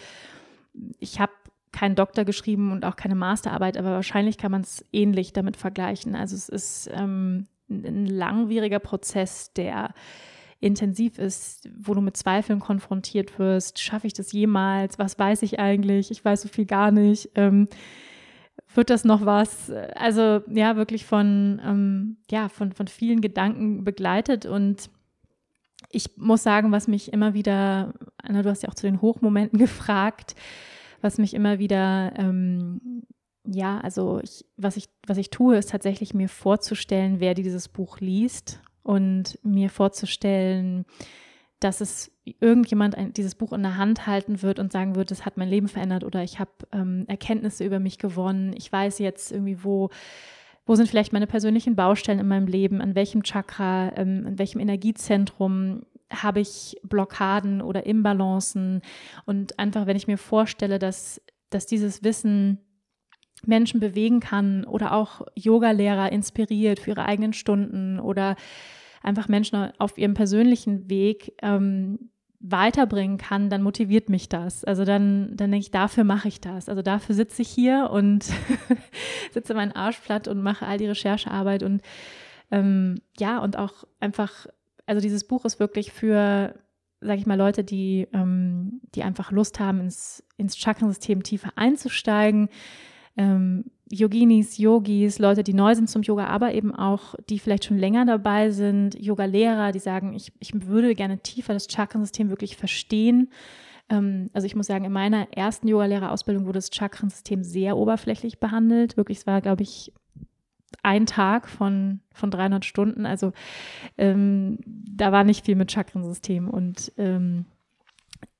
ich habe keinen Doktor geschrieben und auch keine Masterarbeit, aber wahrscheinlich kann man es ähnlich damit vergleichen. Also es ist ähm, ein langwieriger Prozess, der intensiv ist, wo du mit Zweifeln konfrontiert wirst. Schaffe ich das jemals? Was weiß ich eigentlich? Ich weiß so viel gar nicht. Ähm, wird das noch was? Also ja, wirklich von, ähm, ja, von, von vielen Gedanken begleitet und ich muss sagen, was mich immer wieder, Anna, du hast ja auch zu den Hochmomenten gefragt, was mich immer wieder, ähm, ja, also ich, was ich, was ich tue, ist tatsächlich mir vorzustellen, wer dieses Buch liest und mir vorzustellen, dass es irgendjemand ein, dieses Buch in der Hand halten wird und sagen wird, es hat mein Leben verändert oder ich habe ähm, Erkenntnisse über mich gewonnen. Ich weiß jetzt irgendwie, wo wo sind vielleicht meine persönlichen Baustellen in meinem Leben, an welchem Chakra, ähm, an welchem Energiezentrum habe ich Blockaden oder Imbalancen? Und einfach, wenn ich mir vorstelle, dass, dass dieses Wissen Menschen bewegen kann oder auch Yogalehrer inspiriert für ihre eigenen Stunden oder einfach Menschen auf ihrem persönlichen Weg ähm, weiterbringen kann, dann motiviert mich das. Also dann, dann denke ich, dafür mache ich das. Also dafür sitze ich hier und sitze meinen Arsch platt und mache all die Recherchearbeit und ähm, ja, und auch einfach, also dieses Buch ist wirklich für, sage ich mal, Leute, die, ähm, die einfach Lust haben, ins, ins Chakrensystem tiefer einzusteigen. Ähm, Yoginis, Yogis, Leute, die neu sind zum Yoga, aber eben auch, die vielleicht schon länger dabei sind, Yoga-Lehrer, die sagen, ich, ich würde gerne tiefer das Chakrensystem wirklich verstehen. Ähm, also ich muss sagen, in meiner ersten Yogalehrerausbildung wurde das Chakrensystem sehr oberflächlich behandelt. Wirklich, es war, glaube ich, ein Tag von, von 300 Stunden. Also ähm, da war nicht viel mit Chakrensystem und ähm,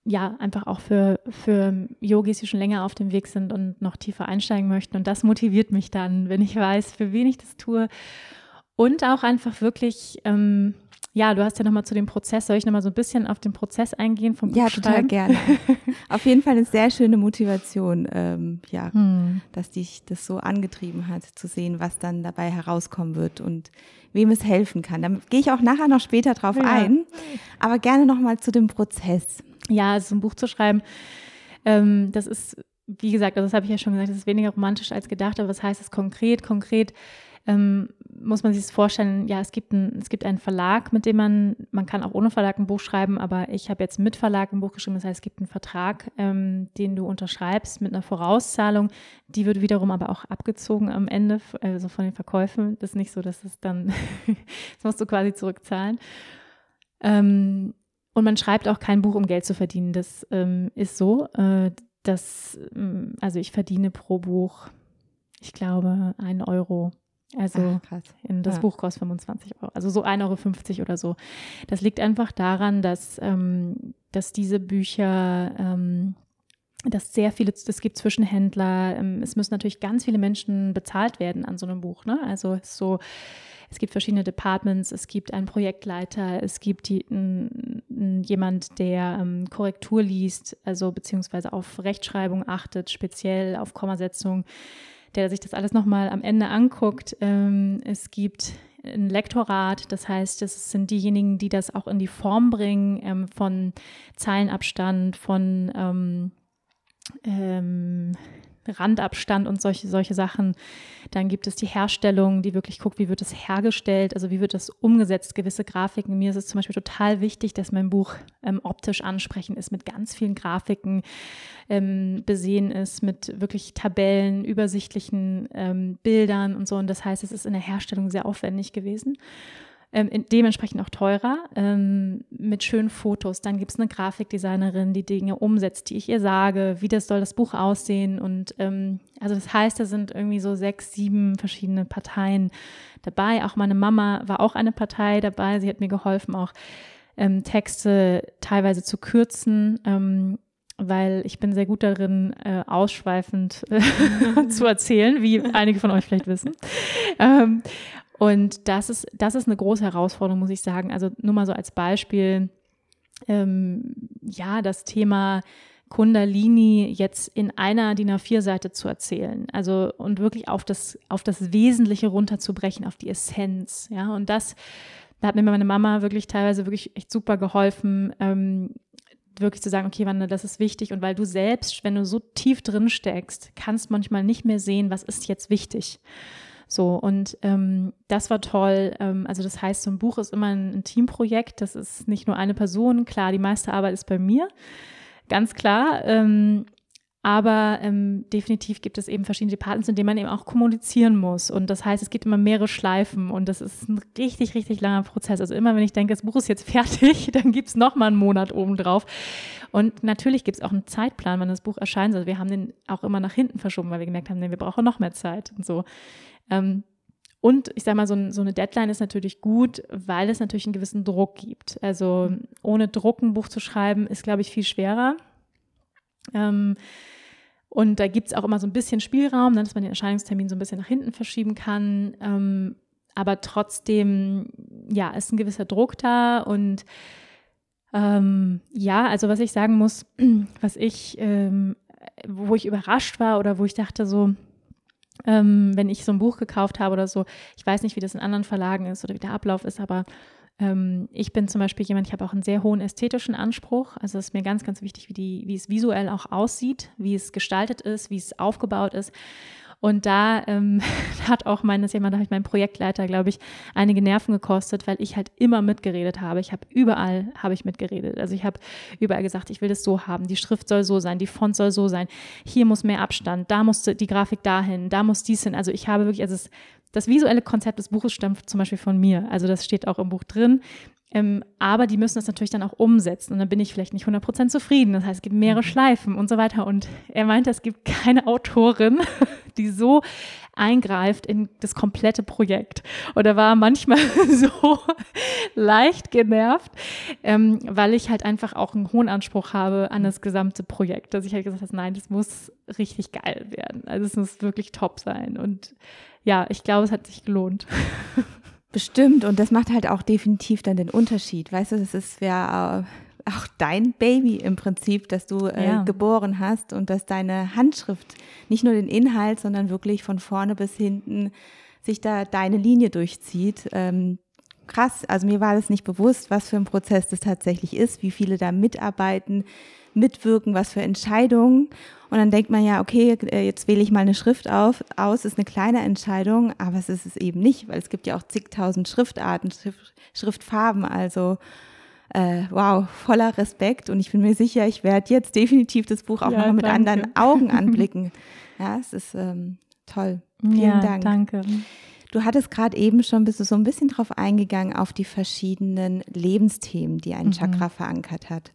ja, einfach auch für, für Yogis, die schon länger auf dem Weg sind und noch tiefer einsteigen möchten. Und das motiviert mich dann, wenn ich weiß, für wen ich das tue. Und auch einfach wirklich, ähm, ja, du hast ja nochmal zu dem Prozess, soll ich nochmal so ein bisschen auf den Prozess eingehen vom Ja, total gerne. auf jeden Fall eine sehr schöne Motivation, ähm, ja, hm. dass dich das so angetrieben hat, zu sehen, was dann dabei herauskommen wird und wem es helfen kann. Da gehe ich auch nachher noch später drauf ja. ein, aber gerne nochmal zu dem Prozess ja, also ein Buch zu schreiben, ähm, das ist, wie gesagt, also das habe ich ja schon gesagt, das ist weniger romantisch als gedacht, aber was heißt es konkret? Konkret ähm, muss man sich das vorstellen, ja, es gibt, ein, es gibt einen Verlag, mit dem man, man kann auch ohne Verlag ein Buch schreiben, aber ich habe jetzt mit Verlag ein Buch geschrieben, das heißt, es gibt einen Vertrag, ähm, den du unterschreibst mit einer Vorauszahlung, die wird wiederum aber auch abgezogen am Ende, also von den Verkäufen. Das ist nicht so, dass es dann, das musst du quasi zurückzahlen. Ähm, und man schreibt auch kein Buch, um Geld zu verdienen. Das ähm, ist so. Äh, dass, ähm, also ich verdiene pro Buch, ich glaube, einen Euro. Also Ach, in das ja. Buch kostet 25 Euro. Also so 1,50 Euro oder so. Das liegt einfach daran, dass, ähm, dass diese Bücher ähm, dass sehr viele, es gibt Zwischenhändler, ähm, es müssen natürlich ganz viele Menschen bezahlt werden an so einem Buch. Ne? Also so, es gibt verschiedene Departments, es gibt einen Projektleiter, es gibt die, n, n, jemand, der ähm, Korrektur liest, also beziehungsweise auf Rechtschreibung achtet, speziell auf Kommasetzung, der sich das alles nochmal am Ende anguckt. Ähm, es gibt ein Lektorat, das heißt, das sind diejenigen, die das auch in die Form bringen ähm, von Zeilenabstand, von ähm, Randabstand und solche, solche Sachen. Dann gibt es die Herstellung, die wirklich guckt, wie wird es hergestellt, also wie wird das umgesetzt, gewisse Grafiken. Mir ist es zum Beispiel total wichtig, dass mein Buch ähm, optisch ansprechend ist, mit ganz vielen Grafiken ähm, besehen ist, mit wirklich Tabellen, übersichtlichen ähm, Bildern und so. Und das heißt, es ist in der Herstellung sehr aufwendig gewesen ähm, dementsprechend auch teurer, ähm, mit schönen Fotos. Dann gibt es eine Grafikdesignerin, die Dinge umsetzt, die ich ihr sage, wie das soll das Buch aussehen. Und ähm, also das heißt, da sind irgendwie so sechs, sieben verschiedene Parteien dabei. Auch meine Mama war auch eine Partei dabei. Sie hat mir geholfen, auch ähm, Texte teilweise zu kürzen. Ähm, weil ich bin sehr gut darin, äh, ausschweifend äh, zu erzählen, wie einige von euch vielleicht wissen. Ähm, und das ist, das ist eine große Herausforderung, muss ich sagen. Also nur mal so als Beispiel, ähm, ja, das Thema Kundalini jetzt in einer DIN A4-Seite zu erzählen. Also und wirklich auf das, auf das Wesentliche runterzubrechen, auf die Essenz. Ja, und das, da hat mir meine Mama wirklich teilweise wirklich echt super geholfen, ähm, wirklich zu sagen, okay, Wanda, das ist wichtig. Und weil du selbst, wenn du so tief drin steckst, kannst manchmal nicht mehr sehen, was ist jetzt wichtig. So, und ähm, das war toll. Ähm, also, das heißt, so ein Buch ist immer ein, ein Teamprojekt. Das ist nicht nur eine Person. Klar, die meiste Arbeit ist bei mir. Ganz klar. Ähm, aber ähm, definitiv gibt es eben verschiedene Departments, in denen man eben auch kommunizieren muss. Und das heißt, es gibt immer mehrere Schleifen und das ist ein richtig, richtig langer Prozess. Also immer, wenn ich denke, das Buch ist jetzt fertig, dann gibt es nochmal einen Monat obendrauf. Und natürlich gibt es auch einen Zeitplan, wann das Buch erscheint. Also wir haben den auch immer nach hinten verschoben, weil wir gemerkt haben, nee, wir brauchen noch mehr Zeit und so. Ähm, und ich sage mal, so, so, eine Deadline ist natürlich gut, weil es natürlich einen gewissen Druck gibt. Also ohne Druck ein Buch zu schreiben, ist, glaube ich, viel schwerer. Ähm, und da gibt es auch immer so ein bisschen Spielraum, ne, dass man den Erscheinungstermin so ein bisschen nach hinten verschieben kann. Ähm, aber trotzdem, ja, ist ein gewisser Druck da. Und ähm, ja, also was ich sagen muss, was ich, ähm, wo ich überrascht war oder wo ich dachte so, ähm, wenn ich so ein Buch gekauft habe oder so. Ich weiß nicht, wie das in anderen Verlagen ist oder wie der Ablauf ist, aber ähm, ich bin zum Beispiel jemand, ich habe auch einen sehr hohen ästhetischen Anspruch. Also es ist mir ganz, ganz wichtig, wie, die, wie es visuell auch aussieht, wie es gestaltet ist, wie es aufgebaut ist. Und da ähm, hat auch meines jemand, da habe ich meinen Projektleiter, glaube ich, einige Nerven gekostet, weil ich halt immer mitgeredet habe. Ich habe überall habe ich mitgeredet. Also ich habe überall gesagt, ich will das so haben. Die Schrift soll so sein, die Font soll so sein. Hier muss mehr Abstand, da muss die Grafik dahin, da muss dies hin. Also ich habe wirklich, also es, das visuelle Konzept des Buches stammt zum Beispiel von mir. Also das steht auch im Buch drin. Ähm, aber die müssen das natürlich dann auch umsetzen und dann bin ich vielleicht nicht 100% zufrieden. Das heißt, es gibt mehrere mhm. Schleifen und so weiter. Und er meinte, es gibt keine Autorin, die so eingreift in das komplette Projekt. Und er war manchmal so leicht genervt, ähm, weil ich halt einfach auch einen hohen Anspruch habe an das gesamte Projekt. Dass ich halt gesagt habe, nein, das muss richtig geil werden. Also es muss wirklich top sein. Und ja, ich glaube, es hat sich gelohnt. Bestimmt. Und das macht halt auch definitiv dann den Unterschied. Weißt du, das ist ja auch dein Baby im Prinzip, dass du äh, ja. geboren hast und dass deine Handschrift nicht nur den Inhalt, sondern wirklich von vorne bis hinten sich da deine Linie durchzieht. Ähm, krass. Also mir war das nicht bewusst, was für ein Prozess das tatsächlich ist, wie viele da mitarbeiten, mitwirken, was für Entscheidungen. Und dann denkt man ja, okay, äh, jetzt wähle ich mal eine Schrift auf, aus, ist eine kleine Entscheidung, aber es ist es eben nicht, weil es gibt ja auch zigtausend Schriftarten, Schrift, Schriftfarben, also äh, wow, voller Respekt und ich bin mir sicher, ich werde jetzt definitiv das Buch auch ja, noch mit danke. anderen Augen anblicken. ja, es ist ähm, toll. Vielen ja, Dank. Danke. Du hattest gerade eben schon, bist du so ein bisschen drauf eingegangen, auf die verschiedenen Lebensthemen, die ein mhm. Chakra verankert hat.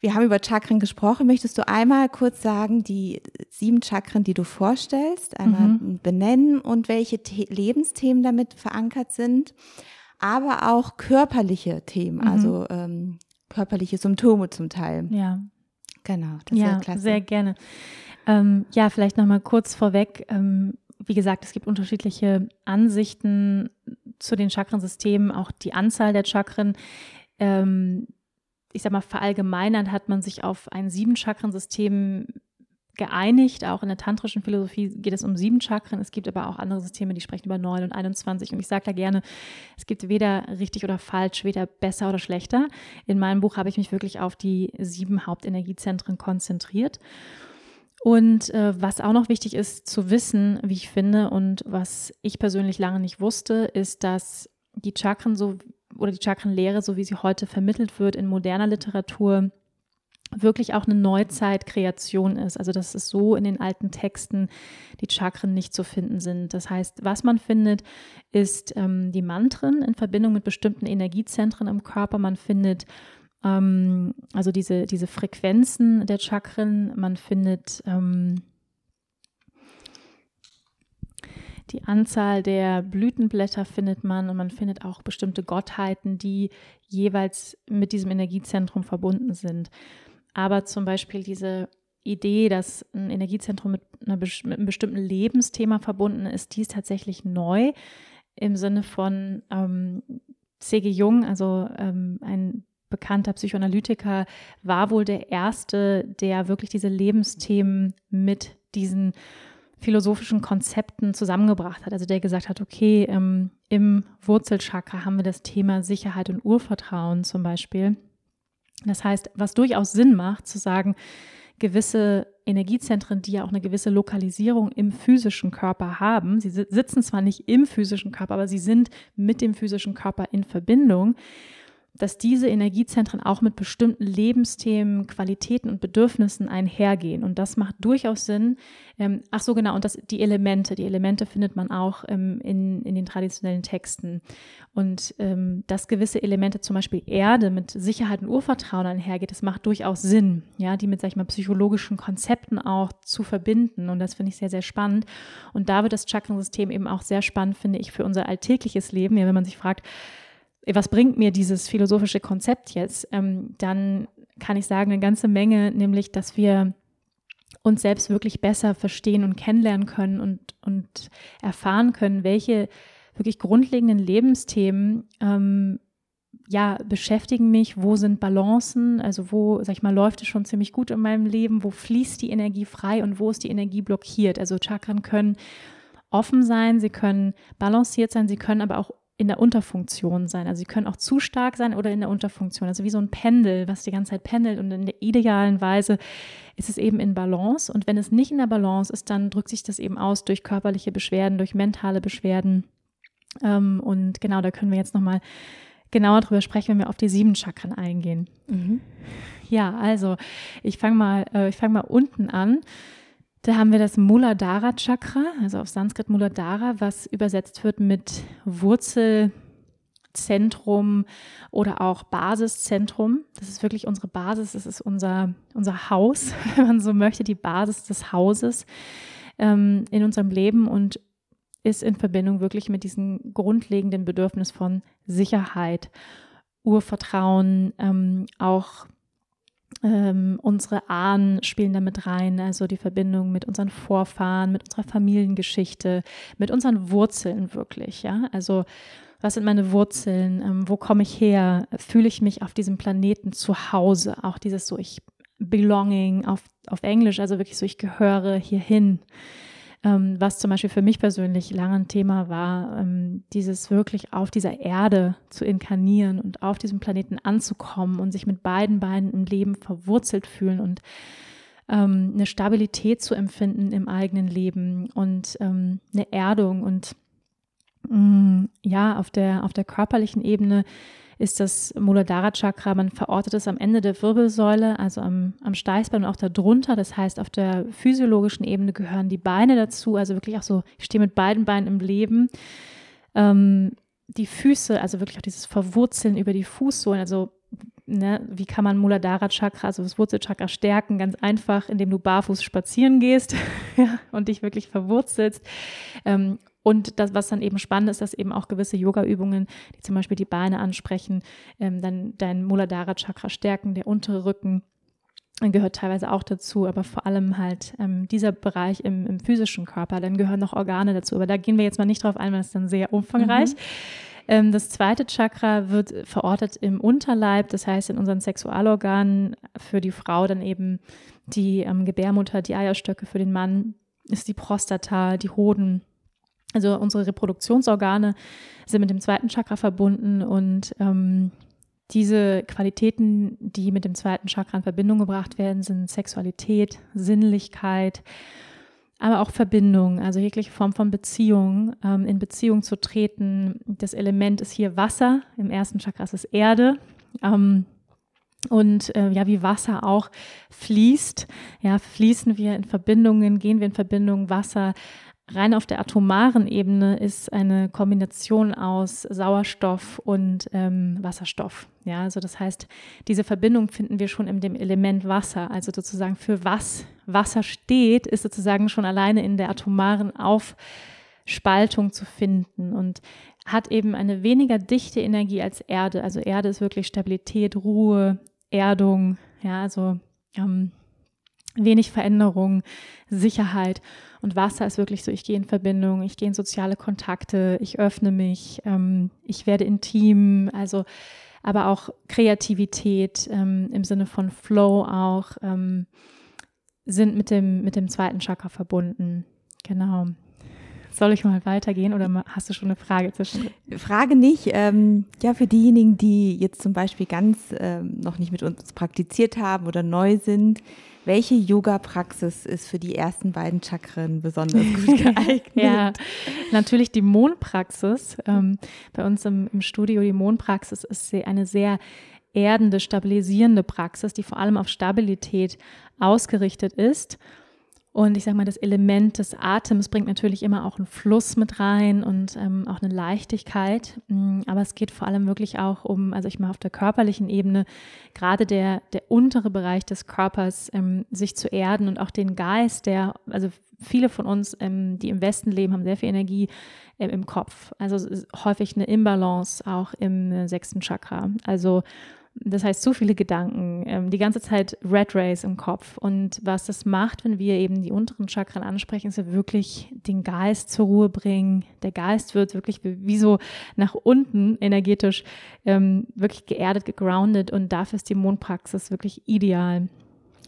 Wir haben über Chakren gesprochen. Möchtest du einmal kurz sagen, die sieben Chakren, die du vorstellst, einmal mhm. benennen und welche The Lebensthemen damit verankert sind, aber auch körperliche Themen, mhm. also ähm, körperliche Symptome zum Teil. Ja. Genau, das ja, wäre klasse. Sehr gerne. Ähm, ja, vielleicht nochmal kurz vorweg. Ähm, wie gesagt, es gibt unterschiedliche Ansichten zu den Chakrensystemen, auch die Anzahl der Chakren. Ähm, ich sag mal, verallgemeinert hat man sich auf ein Sieben-Chakren-System geeinigt. Auch in der tantrischen Philosophie geht es um sieben Chakren. Es gibt aber auch andere Systeme, die sprechen über neun und 21. Und ich sage da gerne, es gibt weder richtig oder falsch, weder besser oder schlechter. In meinem Buch habe ich mich wirklich auf die sieben Hauptenergiezentren konzentriert. Und äh, was auch noch wichtig ist zu wissen, wie ich finde, und was ich persönlich lange nicht wusste, ist, dass die Chakren so oder die Chakrenlehre, so wie sie heute vermittelt wird in moderner Literatur, wirklich auch eine Neuzeitkreation ist. Also dass es so in den alten Texten die Chakren nicht zu finden sind. Das heißt, was man findet, ist ähm, die Mantren in Verbindung mit bestimmten Energiezentren im Körper. Man findet ähm, also diese, diese Frequenzen der Chakren. Man findet ähm, die Anzahl der Blütenblätter findet man und man findet auch bestimmte Gottheiten, die jeweils mit diesem Energiezentrum verbunden sind. Aber zum Beispiel diese Idee, dass ein Energiezentrum mit, einer, mit einem bestimmten Lebensthema verbunden ist, die ist tatsächlich neu im Sinne von ähm, C.G. Jung, also ähm, ein bekannter Psychoanalytiker, war wohl der erste, der wirklich diese Lebensthemen mit diesen philosophischen Konzepten zusammengebracht hat. Also der gesagt hat, okay, ähm, im Wurzelchakra haben wir das Thema Sicherheit und Urvertrauen zum Beispiel. Das heißt, was durchaus Sinn macht, zu sagen, gewisse Energiezentren, die ja auch eine gewisse Lokalisierung im physischen Körper haben, sie sitzen zwar nicht im physischen Körper, aber sie sind mit dem physischen Körper in Verbindung, dass diese Energiezentren auch mit bestimmten Lebensthemen, Qualitäten und Bedürfnissen einhergehen. Und das macht durchaus Sinn. Ähm, ach so, genau, und das, die Elemente, die Elemente findet man auch ähm, in, in den traditionellen Texten. Und ähm, dass gewisse Elemente, zum Beispiel Erde, mit Sicherheit und Urvertrauen einhergeht, das macht durchaus Sinn, ja, die mit, sag ich mal, psychologischen Konzepten auch zu verbinden. Und das finde ich sehr, sehr spannend. Und da wird das Chakrensystem eben auch sehr spannend, finde ich, für unser alltägliches Leben. Ja, wenn man sich fragt, was bringt mir dieses philosophische Konzept jetzt, ähm, dann kann ich sagen, eine ganze Menge, nämlich, dass wir uns selbst wirklich besser verstehen und kennenlernen können und, und erfahren können, welche wirklich grundlegenden Lebensthemen ähm, ja, beschäftigen mich, wo sind Balancen, also wo, sag ich mal, läuft es schon ziemlich gut in meinem Leben, wo fließt die Energie frei und wo ist die Energie blockiert. Also Chakren können offen sein, sie können balanciert sein, sie können aber auch in der Unterfunktion sein. Also sie können auch zu stark sein oder in der Unterfunktion. Also wie so ein Pendel, was die ganze Zeit pendelt. Und in der idealen Weise ist es eben in Balance. Und wenn es nicht in der Balance ist, dann drückt sich das eben aus durch körperliche Beschwerden, durch mentale Beschwerden. Ähm, und genau, da können wir jetzt nochmal genauer drüber sprechen, wenn wir auf die sieben Chakren eingehen. Mhm. Ja, also ich fange mal, äh, ich mal unten an. Da haben wir das Muladhara Chakra, also auf Sanskrit Muladhara, was übersetzt wird mit Wurzelzentrum oder auch Basiszentrum. Das ist wirklich unsere Basis, das ist unser, unser Haus, wenn man so möchte, die Basis des Hauses ähm, in unserem Leben und ist in Verbindung wirklich mit diesem grundlegenden Bedürfnis von Sicherheit, Urvertrauen, ähm, auch ähm, unsere Ahnen spielen damit rein, also die Verbindung mit unseren Vorfahren, mit unserer Familiengeschichte, mit unseren Wurzeln wirklich, ja. Also was sind meine Wurzeln? Ähm, wo komme ich her? Fühle ich mich auf diesem Planeten zu Hause? Auch dieses so, ich belonging auf, auf Englisch, also wirklich so, ich gehöre hierhin. Ähm, was zum Beispiel für mich persönlich lange ein Thema war, ähm, dieses wirklich auf dieser Erde zu inkarnieren und auf diesem Planeten anzukommen und sich mit beiden Beinen im Leben verwurzelt fühlen und ähm, eine Stabilität zu empfinden im eigenen Leben und ähm, eine Erdung und mh, mm, ja, auf der, auf der körperlichen Ebene ist das Muladhara Chakra, man verortet es am Ende der Wirbelsäule, also am, am Steißbein und auch darunter. Das heißt, auf der physiologischen Ebene gehören die Beine dazu, also wirklich auch so, ich stehe mit beiden Beinen im Leben. Ähm, die Füße, also wirklich auch dieses Verwurzeln über die Fußsohlen, also Ne, wie kann man Muladhara Chakra, also das Wurzelchakra stärken? Ganz einfach, indem du barfuß spazieren gehst ja, und dich wirklich verwurzelst. Ähm, und das, was dann eben spannend ist, dass eben auch gewisse Yoga-Übungen, die zum Beispiel die Beine ansprechen, ähm, dann dein Muladhara-Chakra stärken, der untere Rücken. gehört teilweise auch dazu, aber vor allem halt ähm, dieser Bereich im, im, physischen Körper. Dann gehören noch Organe dazu, aber da gehen wir jetzt mal nicht drauf ein, weil es dann sehr umfangreich. Mhm. Ähm, das zweite Chakra wird verortet im Unterleib, das heißt in unseren Sexualorganen für die Frau dann eben die ähm, Gebärmutter, die Eierstöcke für den Mann ist die Prostata, die Hoden. Also unsere Reproduktionsorgane sind mit dem zweiten Chakra verbunden und ähm, diese Qualitäten, die mit dem zweiten Chakra in Verbindung gebracht werden, sind Sexualität, Sinnlichkeit, aber auch Verbindung, also jegliche Form von Beziehung, ähm, in Beziehung zu treten. Das Element ist hier Wasser, im ersten Chakra ist es Erde. Ähm, und äh, ja, wie Wasser auch fließt, ja, fließen wir in Verbindungen, gehen wir in Verbindung, Wasser rein auf der atomaren Ebene ist eine Kombination aus Sauerstoff und ähm, Wasserstoff. Ja, also das heißt, diese Verbindung finden wir schon in dem Element Wasser. Also sozusagen für was Wasser steht, ist sozusagen schon alleine in der atomaren Aufspaltung zu finden und hat eben eine weniger dichte Energie als Erde. Also Erde ist wirklich Stabilität, Ruhe, Erdung, ja, also ähm, wenig Veränderung, Sicherheit. Und Wasser ist wirklich so, ich gehe in Verbindung, ich gehe in soziale Kontakte, ich öffne mich, ähm, ich werde intim, also aber auch Kreativität ähm, im Sinne von Flow auch ähm, sind mit dem, mit dem zweiten Chakra verbunden. Genau. Soll ich mal weitergehen oder hast du schon eine Frage zwischen? Frage nicht. Ähm, ja, für diejenigen, die jetzt zum Beispiel ganz ähm, noch nicht mit uns praktiziert haben oder neu sind, welche Yoga-Praxis ist für die ersten beiden Chakren besonders gut geeignet? ja, natürlich die Mondpraxis. Ähm, bei uns im, im Studio, die Mondpraxis ist eine sehr erdende, stabilisierende Praxis, die vor allem auf Stabilität ausgerichtet ist. Und ich sage mal, das Element des Atems bringt natürlich immer auch einen Fluss mit rein und ähm, auch eine Leichtigkeit. Mm, aber es geht vor allem wirklich auch um, also ich mal auf der körperlichen Ebene, gerade der, der untere Bereich des Körpers, ähm, sich zu erden und auch den Geist, der, also viele von uns, ähm, die im Westen leben, haben sehr viel Energie äh, im Kopf. Also häufig eine Imbalance auch im äh, sechsten Chakra. Also das heißt, so viele Gedanken, ähm, die ganze Zeit Red Race im Kopf. Und was das macht, wenn wir eben die unteren Chakren ansprechen, ist ja wirklich den Geist zur Ruhe bringen. Der Geist wird wirklich wie so nach unten energetisch ähm, wirklich geerdet, gegroundet. Und dafür ist die Mondpraxis wirklich ideal.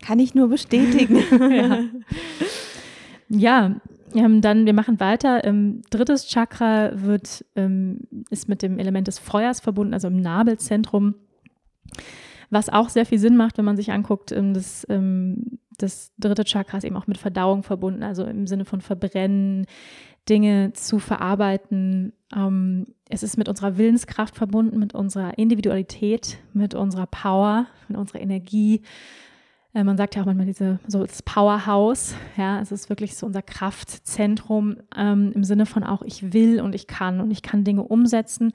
Kann ich nur bestätigen. ja. ja. Ähm, dann, wir machen weiter. Ähm, drittes Chakra wird, ähm, ist mit dem Element des Feuers verbunden, also im Nabelzentrum. Was auch sehr viel Sinn macht, wenn man sich anguckt, ähm, das, ähm, das dritte Chakra ist eben auch mit Verdauung verbunden, also im Sinne von Verbrennen, Dinge zu verarbeiten. Ähm, es ist mit unserer Willenskraft verbunden, mit unserer Individualität, mit unserer Power, mit unserer Energie. Äh, man sagt ja auch manchmal diese, so das Powerhouse, ja, es ist wirklich so unser Kraftzentrum ähm, im Sinne von auch ich will und ich kann und ich kann Dinge umsetzen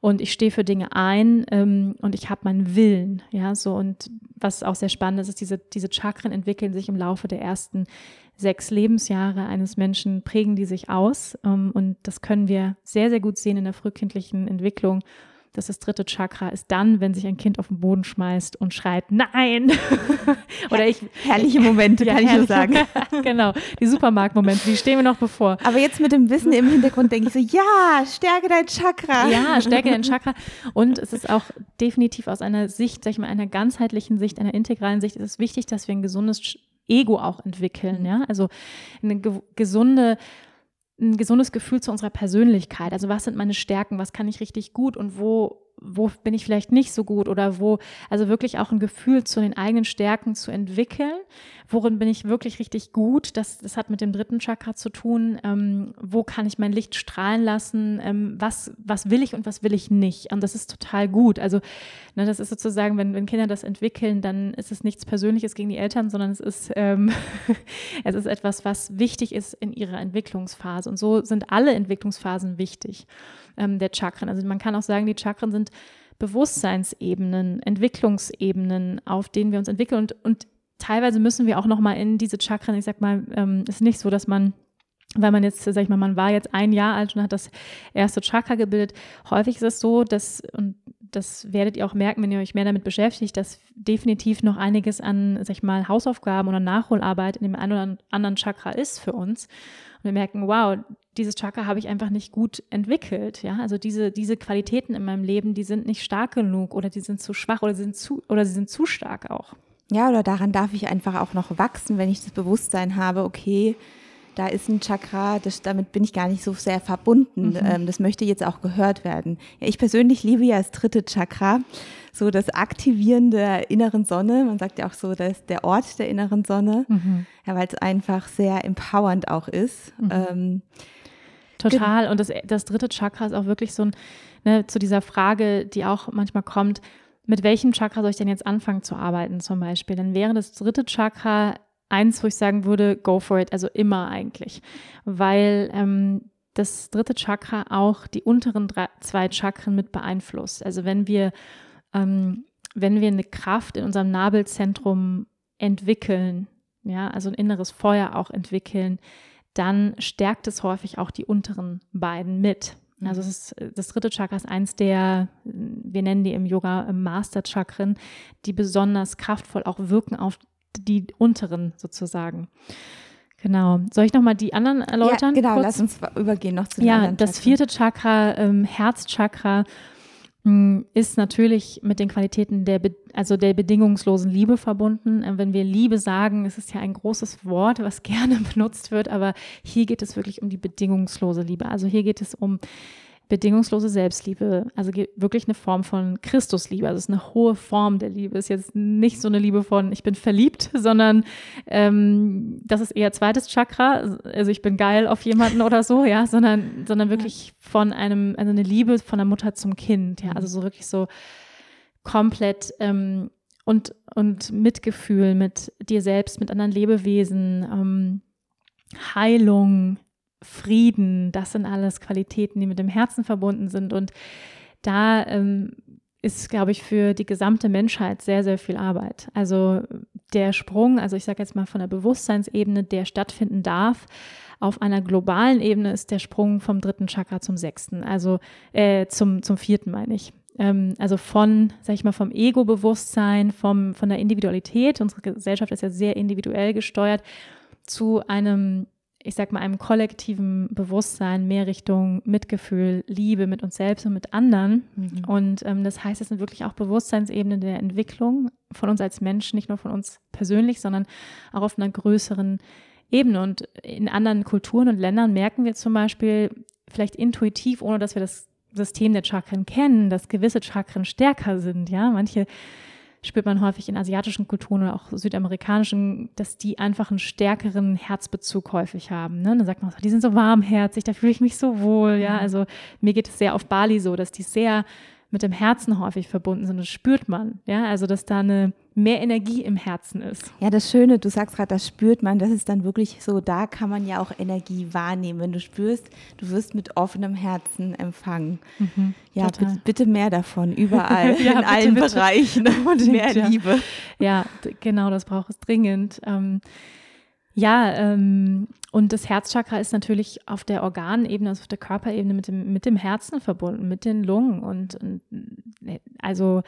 und ich stehe für Dinge ein ähm, und ich habe meinen Willen, ja, so. Und was auch sehr spannend ist, ist diese, diese Chakren entwickeln sich im Laufe der ersten sechs Lebensjahre eines Menschen, prägen die sich aus ähm, und das können wir sehr, sehr gut sehen in der frühkindlichen Entwicklung dass das dritte Chakra ist dann, wenn sich ein Kind auf den Boden schmeißt und schreit, nein! Oder ich. Herrliche Momente, ja, kann ich nur sagen. genau, die Supermarktmomente, die stehen mir noch bevor. Aber jetzt mit dem Wissen im Hintergrund denke ich so, ja, stärke dein Chakra. Ja, stärke dein Chakra. Und es ist auch definitiv aus einer Sicht, sag ich mal, einer ganzheitlichen Sicht, einer integralen Sicht, ist es wichtig, dass wir ein gesundes Ego auch entwickeln, ja. Also eine ge gesunde ein gesundes Gefühl zu unserer Persönlichkeit. Also was sind meine Stärken, was kann ich richtig gut und wo wo bin ich vielleicht nicht so gut oder wo, also wirklich auch ein Gefühl zu den eigenen Stärken zu entwickeln. Worin bin ich wirklich richtig gut? Das, das hat mit dem dritten Chakra zu tun. Ähm, wo kann ich mein Licht strahlen lassen? Ähm, was, was will ich und was will ich nicht? Und das ist total gut. Also, ne, das ist sozusagen, wenn, wenn Kinder das entwickeln, dann ist es nichts Persönliches gegen die Eltern, sondern es ist, ähm, es ist etwas, was wichtig ist in ihrer Entwicklungsphase. Und so sind alle Entwicklungsphasen wichtig ähm, der Chakren. Also man kann auch sagen, die Chakren sind Bewusstseinsebenen, Entwicklungsebenen, auf denen wir uns entwickeln und, und teilweise müssen wir auch nochmal in diese Chakren, ich sag mal, ähm, ist nicht so, dass man weil man jetzt, sag ich mal, man war jetzt ein Jahr alt und hat das erste Chakra gebildet. Häufig ist es so, dass, und das werdet ihr auch merken, wenn ihr euch mehr damit beschäftigt, dass definitiv noch einiges an, sag ich mal, Hausaufgaben oder Nachholarbeit in dem einen oder anderen Chakra ist für uns. Und wir merken, wow, dieses Chakra habe ich einfach nicht gut entwickelt. Ja, also diese, diese Qualitäten in meinem Leben, die sind nicht stark genug oder die sind zu schwach oder sie sind zu, oder sie sind zu stark auch. Ja, oder daran darf ich einfach auch noch wachsen, wenn ich das Bewusstsein habe, okay, da ist ein Chakra, das, damit bin ich gar nicht so sehr verbunden. Mhm. Ähm, das möchte jetzt auch gehört werden. Ja, ich persönlich liebe ja das dritte Chakra, so das Aktivieren der inneren Sonne. Man sagt ja auch so, das ist der Ort der inneren Sonne, mhm. ja, weil es einfach sehr empowernd auch ist. Mhm. Ähm, Total. Und das, das dritte Chakra ist auch wirklich so ein, ne, zu dieser Frage, die auch manchmal kommt, mit welchem Chakra soll ich denn jetzt anfangen zu arbeiten zum Beispiel? Dann wäre das dritte Chakra eins, wo ich sagen würde, go for it, also immer eigentlich, weil ähm, das dritte Chakra auch die unteren drei, zwei Chakren mit beeinflusst. Also wenn wir, ähm, wenn wir eine Kraft in unserem Nabelzentrum entwickeln, ja, also ein inneres Feuer auch entwickeln, dann stärkt es häufig auch die unteren beiden mit. Also es ist, das dritte Chakra ist eins der, wir nennen die im Yoga Master Chakren, die besonders kraftvoll auch wirken auf die unteren sozusagen. Genau. Soll ich nochmal die anderen erläutern? Ja, genau, kurz? lass uns übergehen noch zu den ja, anderen. Ja, das vierte Chakra, ähm, Herzchakra, ist natürlich mit den Qualitäten der, Be also der bedingungslosen Liebe verbunden. Äh, wenn wir Liebe sagen, ist es ja ein großes Wort, was gerne benutzt wird, aber hier geht es wirklich um die bedingungslose Liebe. Also hier geht es um bedingungslose Selbstliebe, also wirklich eine Form von Christusliebe. Also es ist eine hohe Form der Liebe. Es ist jetzt nicht so eine Liebe von ich bin verliebt, sondern ähm, das ist eher zweites Chakra. Also ich bin geil auf jemanden oder so, ja, sondern, sondern wirklich von einem, also eine Liebe von der Mutter zum Kind, ja, also so wirklich so komplett ähm, und, und Mitgefühl mit dir selbst, mit anderen Lebewesen, ähm, Heilung, Frieden, das sind alles Qualitäten, die mit dem Herzen verbunden sind. Und da ähm, ist, glaube ich, für die gesamte Menschheit sehr, sehr viel Arbeit. Also der Sprung, also ich sage jetzt mal von der Bewusstseinsebene, der stattfinden darf, auf einer globalen Ebene ist der Sprung vom dritten Chakra zum sechsten, also äh, zum, zum vierten meine ich. Ähm, also von, sag ich mal, vom Ego-Bewusstsein, vom, von der Individualität, unsere Gesellschaft ist ja sehr individuell gesteuert, zu einem ich sag mal, einem kollektiven Bewusstsein mehr Richtung Mitgefühl, Liebe mit uns selbst und mit anderen. Mhm. Und ähm, das heißt, es sind wirklich auch Bewusstseinsebenen der Entwicklung von uns als Menschen, nicht nur von uns persönlich, sondern auch auf einer größeren Ebene. Und in anderen Kulturen und Ländern merken wir zum Beispiel vielleicht intuitiv, ohne dass wir das System der Chakren kennen, dass gewisse Chakren stärker sind. Ja, manche spürt man häufig in asiatischen Kulturen oder auch südamerikanischen, dass die einfach einen stärkeren Herzbezug häufig haben. Ne? Dann sagt man, die sind so warmherzig, da fühle ich mich so wohl. Ja, mhm. also mir geht es sehr auf Bali so, dass die sehr mit dem Herzen häufig verbunden sind. Das spürt man. Ja, also dass da eine mehr Energie im Herzen ist. Ja, das Schöne, du sagst gerade, das spürt man, das ist dann wirklich so, da kann man ja auch Energie wahrnehmen. Wenn du spürst, du wirst mit offenem Herzen empfangen. Mhm, ja, bitte, bitte, mehr davon, überall, ja, in bitte, allen bitte. Bereichen und mehr ja. Liebe. Ja, genau, das braucht es dringend. Ähm, ja, ähm, und das Herzchakra ist natürlich auf der Organebene, also auf der Körperebene mit dem, mit dem Herzen verbunden, mit den Lungen. Und, und also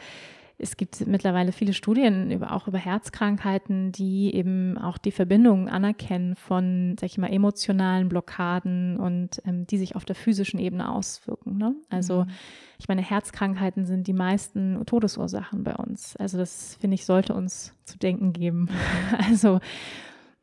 es gibt mittlerweile viele Studien über, auch über Herzkrankheiten, die eben auch die Verbindung anerkennen von, sag ich mal, emotionalen Blockaden und ähm, die sich auf der physischen Ebene auswirken. Ne? Also mhm. ich meine, Herzkrankheiten sind die meisten Todesursachen bei uns. Also das, finde ich, sollte uns zu denken geben. also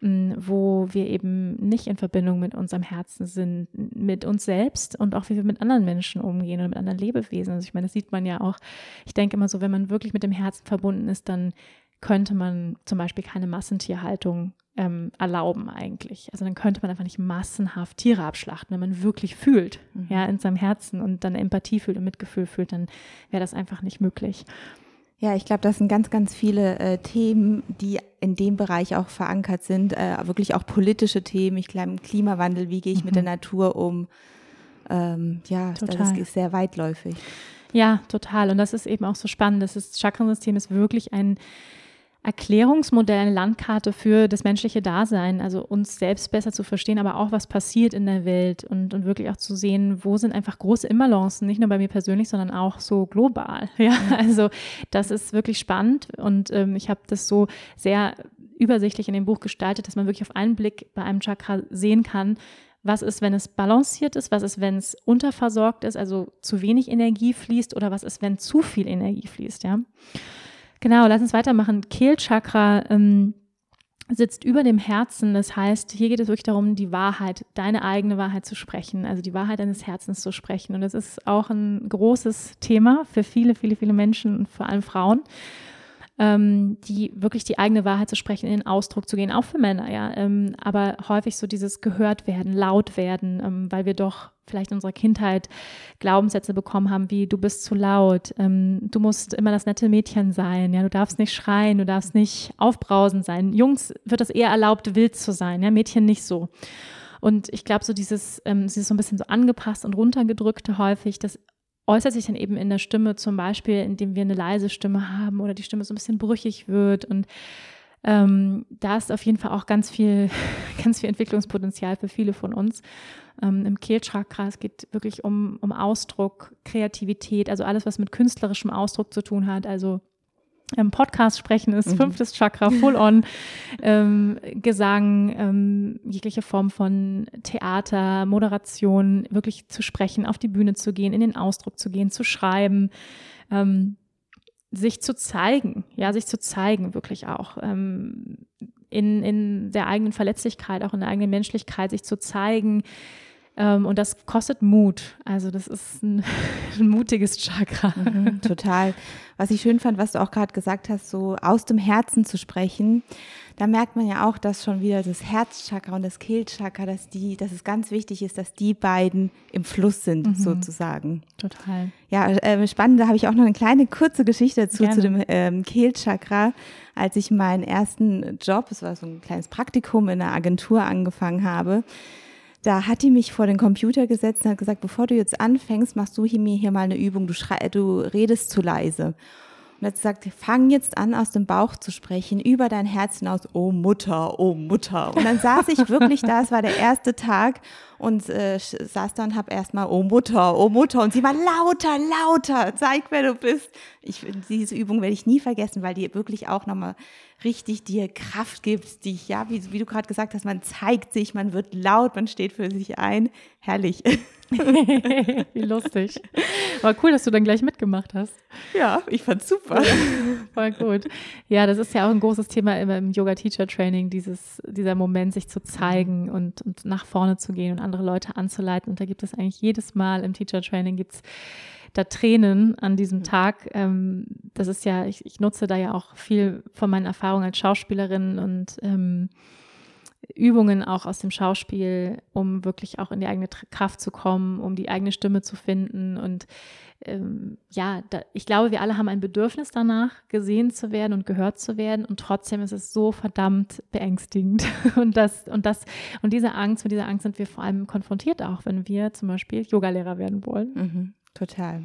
wo wir eben nicht in Verbindung mit unserem Herzen sind, mit uns selbst und auch wie wir mit anderen Menschen umgehen und mit anderen Lebewesen. Also ich meine, das sieht man ja auch. Ich denke immer so, wenn man wirklich mit dem Herzen verbunden ist, dann könnte man zum Beispiel keine Massentierhaltung ähm, erlauben eigentlich. Also dann könnte man einfach nicht massenhaft Tiere abschlachten, wenn man wirklich fühlt, mhm. ja, in seinem Herzen und dann Empathie fühlt und Mitgefühl fühlt, dann wäre das einfach nicht möglich. Ja, ich glaube, das sind ganz, ganz viele äh, Themen, die in dem Bereich auch verankert sind, äh, wirklich auch politische Themen. Ich glaube, Klimawandel, wie gehe ich mhm. mit der mhm. Natur um? Ähm, ja, total. das ist sehr weitläufig. Ja, total. Und das ist eben auch so spannend. Das, ist, das Chakrensystem ist wirklich ein Erklärungsmodell, eine Landkarte für das menschliche Dasein, also uns selbst besser zu verstehen, aber auch was passiert in der Welt und, und wirklich auch zu sehen, wo sind einfach große Imbalancen, nicht nur bei mir persönlich, sondern auch so global. Ja, also das ist wirklich spannend und ähm, ich habe das so sehr übersichtlich in dem Buch gestaltet, dass man wirklich auf einen Blick bei einem Chakra sehen kann, was ist, wenn es balanciert ist, was ist, wenn es unterversorgt ist, also zu wenig Energie fließt oder was ist, wenn zu viel Energie fließt, ja. Genau, lass uns weitermachen. Kehlchakra ähm, sitzt über dem Herzen. Das heißt, hier geht es wirklich darum, die Wahrheit, deine eigene Wahrheit zu sprechen, also die Wahrheit deines Herzens zu sprechen. Und das ist auch ein großes Thema für viele, viele, viele Menschen vor allem Frauen ähm, die wirklich die eigene Wahrheit zu sprechen, in den Ausdruck zu gehen, auch für Männer, ja. Ähm, aber häufig so dieses gehört werden, laut werden, ähm, weil wir doch vielleicht in unserer Kindheit Glaubenssätze bekommen haben, wie du bist zu laut, ähm, du musst immer das nette Mädchen sein, ja, du darfst nicht schreien, du darfst nicht aufbrausend sein. Jungs wird das eher erlaubt, wild zu sein, ja, Mädchen nicht so. Und ich glaube, so dieses, ähm, dieses so ein bisschen so angepasst und runtergedrückte häufig, das äußert sich dann eben in der Stimme, zum Beispiel, indem wir eine leise Stimme haben oder die Stimme so ein bisschen brüchig wird. Und ähm, da ist auf jeden Fall auch ganz viel, ganz viel Entwicklungspotenzial für viele von uns. Ähm, Im Kehlchakra, es geht wirklich um, um Ausdruck, Kreativität, also alles, was mit künstlerischem Ausdruck zu tun hat. Also ähm, Podcast sprechen ist, mhm. fünftes Chakra, full on, ähm, Gesang, ähm, jegliche Form von Theater, Moderation, wirklich zu sprechen, auf die Bühne zu gehen, in den Ausdruck zu gehen, zu schreiben, ähm, sich zu zeigen, ja, sich zu zeigen, wirklich auch. Ähm, in, in der eigenen Verletzlichkeit, auch in der eigenen Menschlichkeit, sich zu zeigen, ähm, und das kostet Mut. Also das ist ein, ein mutiges Chakra. Mhm, total. Was ich schön fand, was du auch gerade gesagt hast, so aus dem Herzen zu sprechen, da merkt man ja auch, dass schon wieder das Herzchakra und das Kehlchakra, dass die, dass es ganz wichtig ist, dass die beiden im Fluss sind, mhm. sozusagen. Total. Ja, äh, spannend, da habe ich auch noch eine kleine kurze Geschichte dazu Gerne. zu dem ähm, Kehlchakra. Als ich meinen ersten Job, es war so ein kleines Praktikum in einer Agentur angefangen habe, da hat die mich vor den Computer gesetzt und hat gesagt, bevor du jetzt anfängst, machst du hier, mir hier mal eine Übung, du, schrei du redest zu leise. Und hat gesagt, fang jetzt an, aus dem Bauch zu sprechen, über dein Herz hinaus, oh Mutter, oh Mutter. Und dann saß ich wirklich da, es war der erste Tag und äh, saß da und habe erstmal, oh Mutter, oh Mutter. Und sie war lauter, lauter, zeig, wer du bist. Ich, diese Übung werde ich nie vergessen, weil die wirklich auch nochmal richtig dir Kraft gibt, die, ja, wie, wie du gerade gesagt hast, man zeigt sich, man wird laut, man steht für sich ein. Herrlich. wie lustig. War cool, dass du dann gleich mitgemacht hast. Ja, ich fand's super. Voll gut. Ja, das ist ja auch ein großes Thema immer im Yoga-Teacher-Training, dieses, dieser Moment, sich zu zeigen und, und nach vorne zu gehen und andere Leute anzuleiten. Und da gibt es eigentlich jedes Mal im Teacher-Training gibt's da Tränen an diesem mhm. Tag. Ähm, das ist ja, ich, ich, nutze da ja auch viel von meinen Erfahrungen als Schauspielerin und ähm, Übungen auch aus dem Schauspiel, um wirklich auch in die eigene Kraft zu kommen, um die eigene Stimme zu finden. Und ähm, ja, da, ich glaube, wir alle haben ein Bedürfnis danach, gesehen zu werden und gehört zu werden. Und trotzdem ist es so verdammt beängstigend. Und das, und das, und diese Angst, mit dieser Angst sind wir vor allem konfrontiert auch, wenn wir zum Beispiel Yogalehrer werden wollen. Mhm. Total.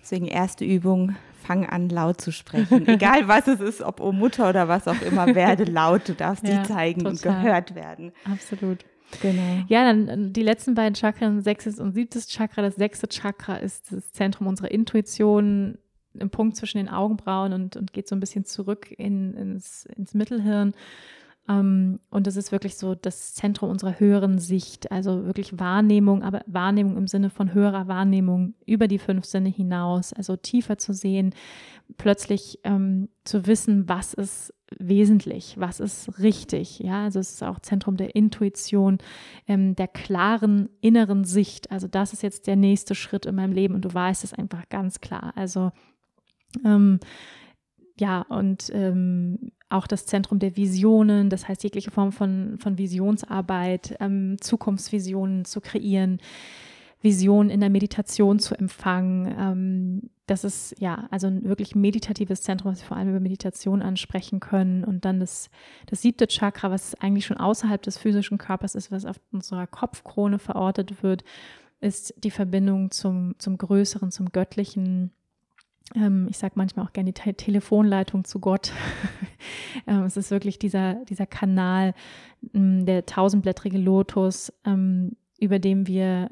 Deswegen erste Übung, fang an laut zu sprechen. Egal was es ist, ob oh Mutter oder was auch immer, werde laut. Du darfst ja, dich zeigen total. und gehört werden. Absolut. Genau. Ja, dann äh, die letzten beiden Chakren, sechstes und siebtes Chakra. Das sechste Chakra ist das Zentrum unserer Intuition, im Punkt zwischen den Augenbrauen und, und geht so ein bisschen zurück in, ins, ins Mittelhirn. Ähm, und das ist wirklich so das Zentrum unserer höheren Sicht, also wirklich Wahrnehmung, aber Wahrnehmung im Sinne von höherer Wahrnehmung über die fünf Sinne hinaus, also tiefer zu sehen, plötzlich ähm, zu wissen, was ist wesentlich, was ist richtig. Ja, also es ist auch Zentrum der Intuition, ähm, der klaren inneren Sicht. Also das ist jetzt der nächste Schritt in meinem Leben und du weißt es einfach ganz klar. Also ähm, ja, und ähm, auch das Zentrum der Visionen, das heißt jegliche Form von, von Visionsarbeit, ähm, Zukunftsvisionen zu kreieren, Visionen in der Meditation zu empfangen. Ähm, das ist ja also ein wirklich meditatives Zentrum, was wir vor allem über Meditation ansprechen können. Und dann das, das siebte Chakra, was eigentlich schon außerhalb des physischen Körpers ist, was auf unserer Kopfkrone verortet wird, ist die Verbindung zum, zum Größeren, zum Göttlichen ich sage manchmal auch gerne die Te Telefonleitung zu Gott. ähm, es ist wirklich dieser, dieser Kanal, ähm, der tausendblättrige Lotus, ähm, über dem wir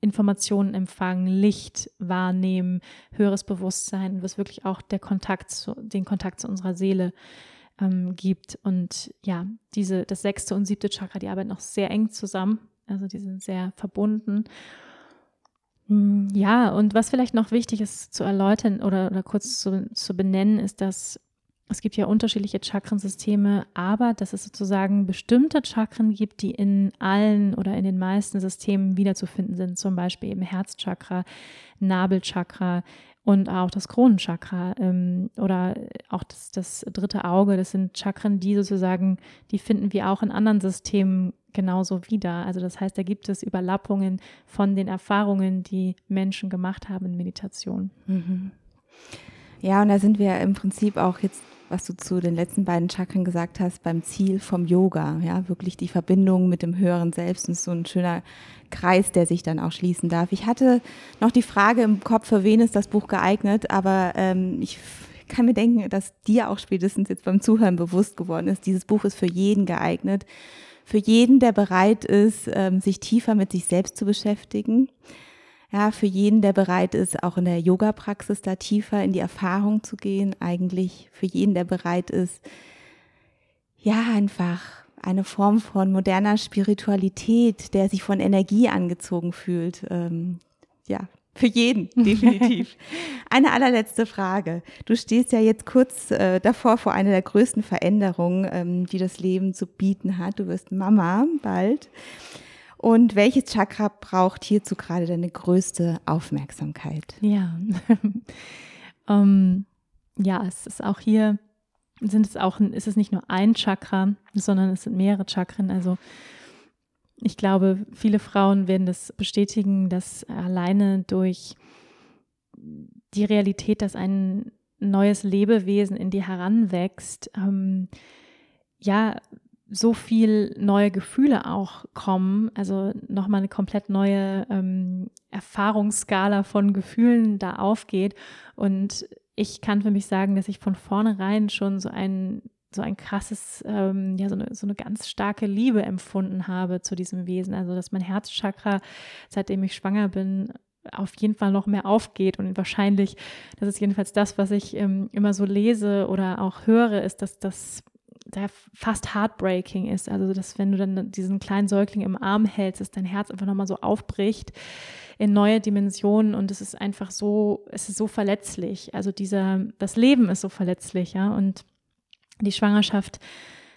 Informationen empfangen, Licht wahrnehmen, höheres Bewusstsein, was wirklich auch der Kontakt zu, den Kontakt zu unserer Seele ähm, gibt. Und ja, diese, das sechste und siebte Chakra, die arbeiten auch sehr eng zusammen. Also die sind sehr verbunden. Hm, ja, und was vielleicht noch wichtig ist zu erläutern oder, oder kurz zu, zu benennen, ist, dass es gibt ja unterschiedliche Chakrensysteme, aber dass es sozusagen bestimmte Chakren gibt, die in allen oder in den meisten Systemen wiederzufinden sind, zum Beispiel eben Herzchakra, Nabelchakra und auch das Kronenchakra ähm, oder auch das, das dritte Auge. Das sind Chakren, die sozusagen, die finden wir auch in anderen Systemen genauso wieder. Also das heißt, da gibt es Überlappungen von den Erfahrungen, die Menschen gemacht haben in Meditation. Mhm. Ja, und da sind wir im Prinzip auch jetzt was du zu den letzten beiden Chakren gesagt hast, beim Ziel vom Yoga. Ja, wirklich die Verbindung mit dem höheren Selbst. Und so ein schöner Kreis, der sich dann auch schließen darf. Ich hatte noch die Frage im Kopf, für wen ist das Buch geeignet, aber ähm, ich kann mir denken, dass dir auch spätestens jetzt beim Zuhören bewusst geworden ist, dieses Buch ist für jeden geeignet. Für jeden, der bereit ist, ähm, sich tiefer mit sich selbst zu beschäftigen ja, für jeden, der bereit ist, auch in der Yoga-Praxis da tiefer in die Erfahrung zu gehen, eigentlich für jeden, der bereit ist, ja, einfach eine Form von moderner Spiritualität, der sich von Energie angezogen fühlt. Ähm, ja, für jeden, definitiv. Eine allerletzte Frage. Du stehst ja jetzt kurz äh, davor vor einer der größten Veränderungen, ähm, die das Leben zu bieten hat. Du wirst Mama bald. Und welches Chakra braucht hierzu gerade deine größte Aufmerksamkeit? Ja, um, ähm, ja, es ist auch hier, sind es auch, ist es nicht nur ein Chakra, sondern es sind mehrere Chakren. Also ich glaube, viele Frauen werden das bestätigen, dass alleine durch die Realität, dass ein neues Lebewesen in dir heranwächst, ähm, ja, so viel neue Gefühle auch kommen, also nochmal eine komplett neue ähm, Erfahrungsskala von Gefühlen da aufgeht. Und ich kann für mich sagen, dass ich von vornherein schon so ein so ein krasses, ähm, ja, so eine, so eine ganz starke Liebe empfunden habe zu diesem Wesen. Also, dass mein Herzchakra, seitdem ich schwanger bin, auf jeden Fall noch mehr aufgeht und wahrscheinlich, das ist jedenfalls das, was ich ähm, immer so lese oder auch höre, ist, dass das der fast heartbreaking ist. Also, dass wenn du dann diesen kleinen Säugling im Arm hältst, dass dein Herz einfach nochmal so aufbricht in neue Dimensionen und es ist einfach so, es ist so verletzlich. Also dieser, das Leben ist so verletzlich, ja, und die Schwangerschaft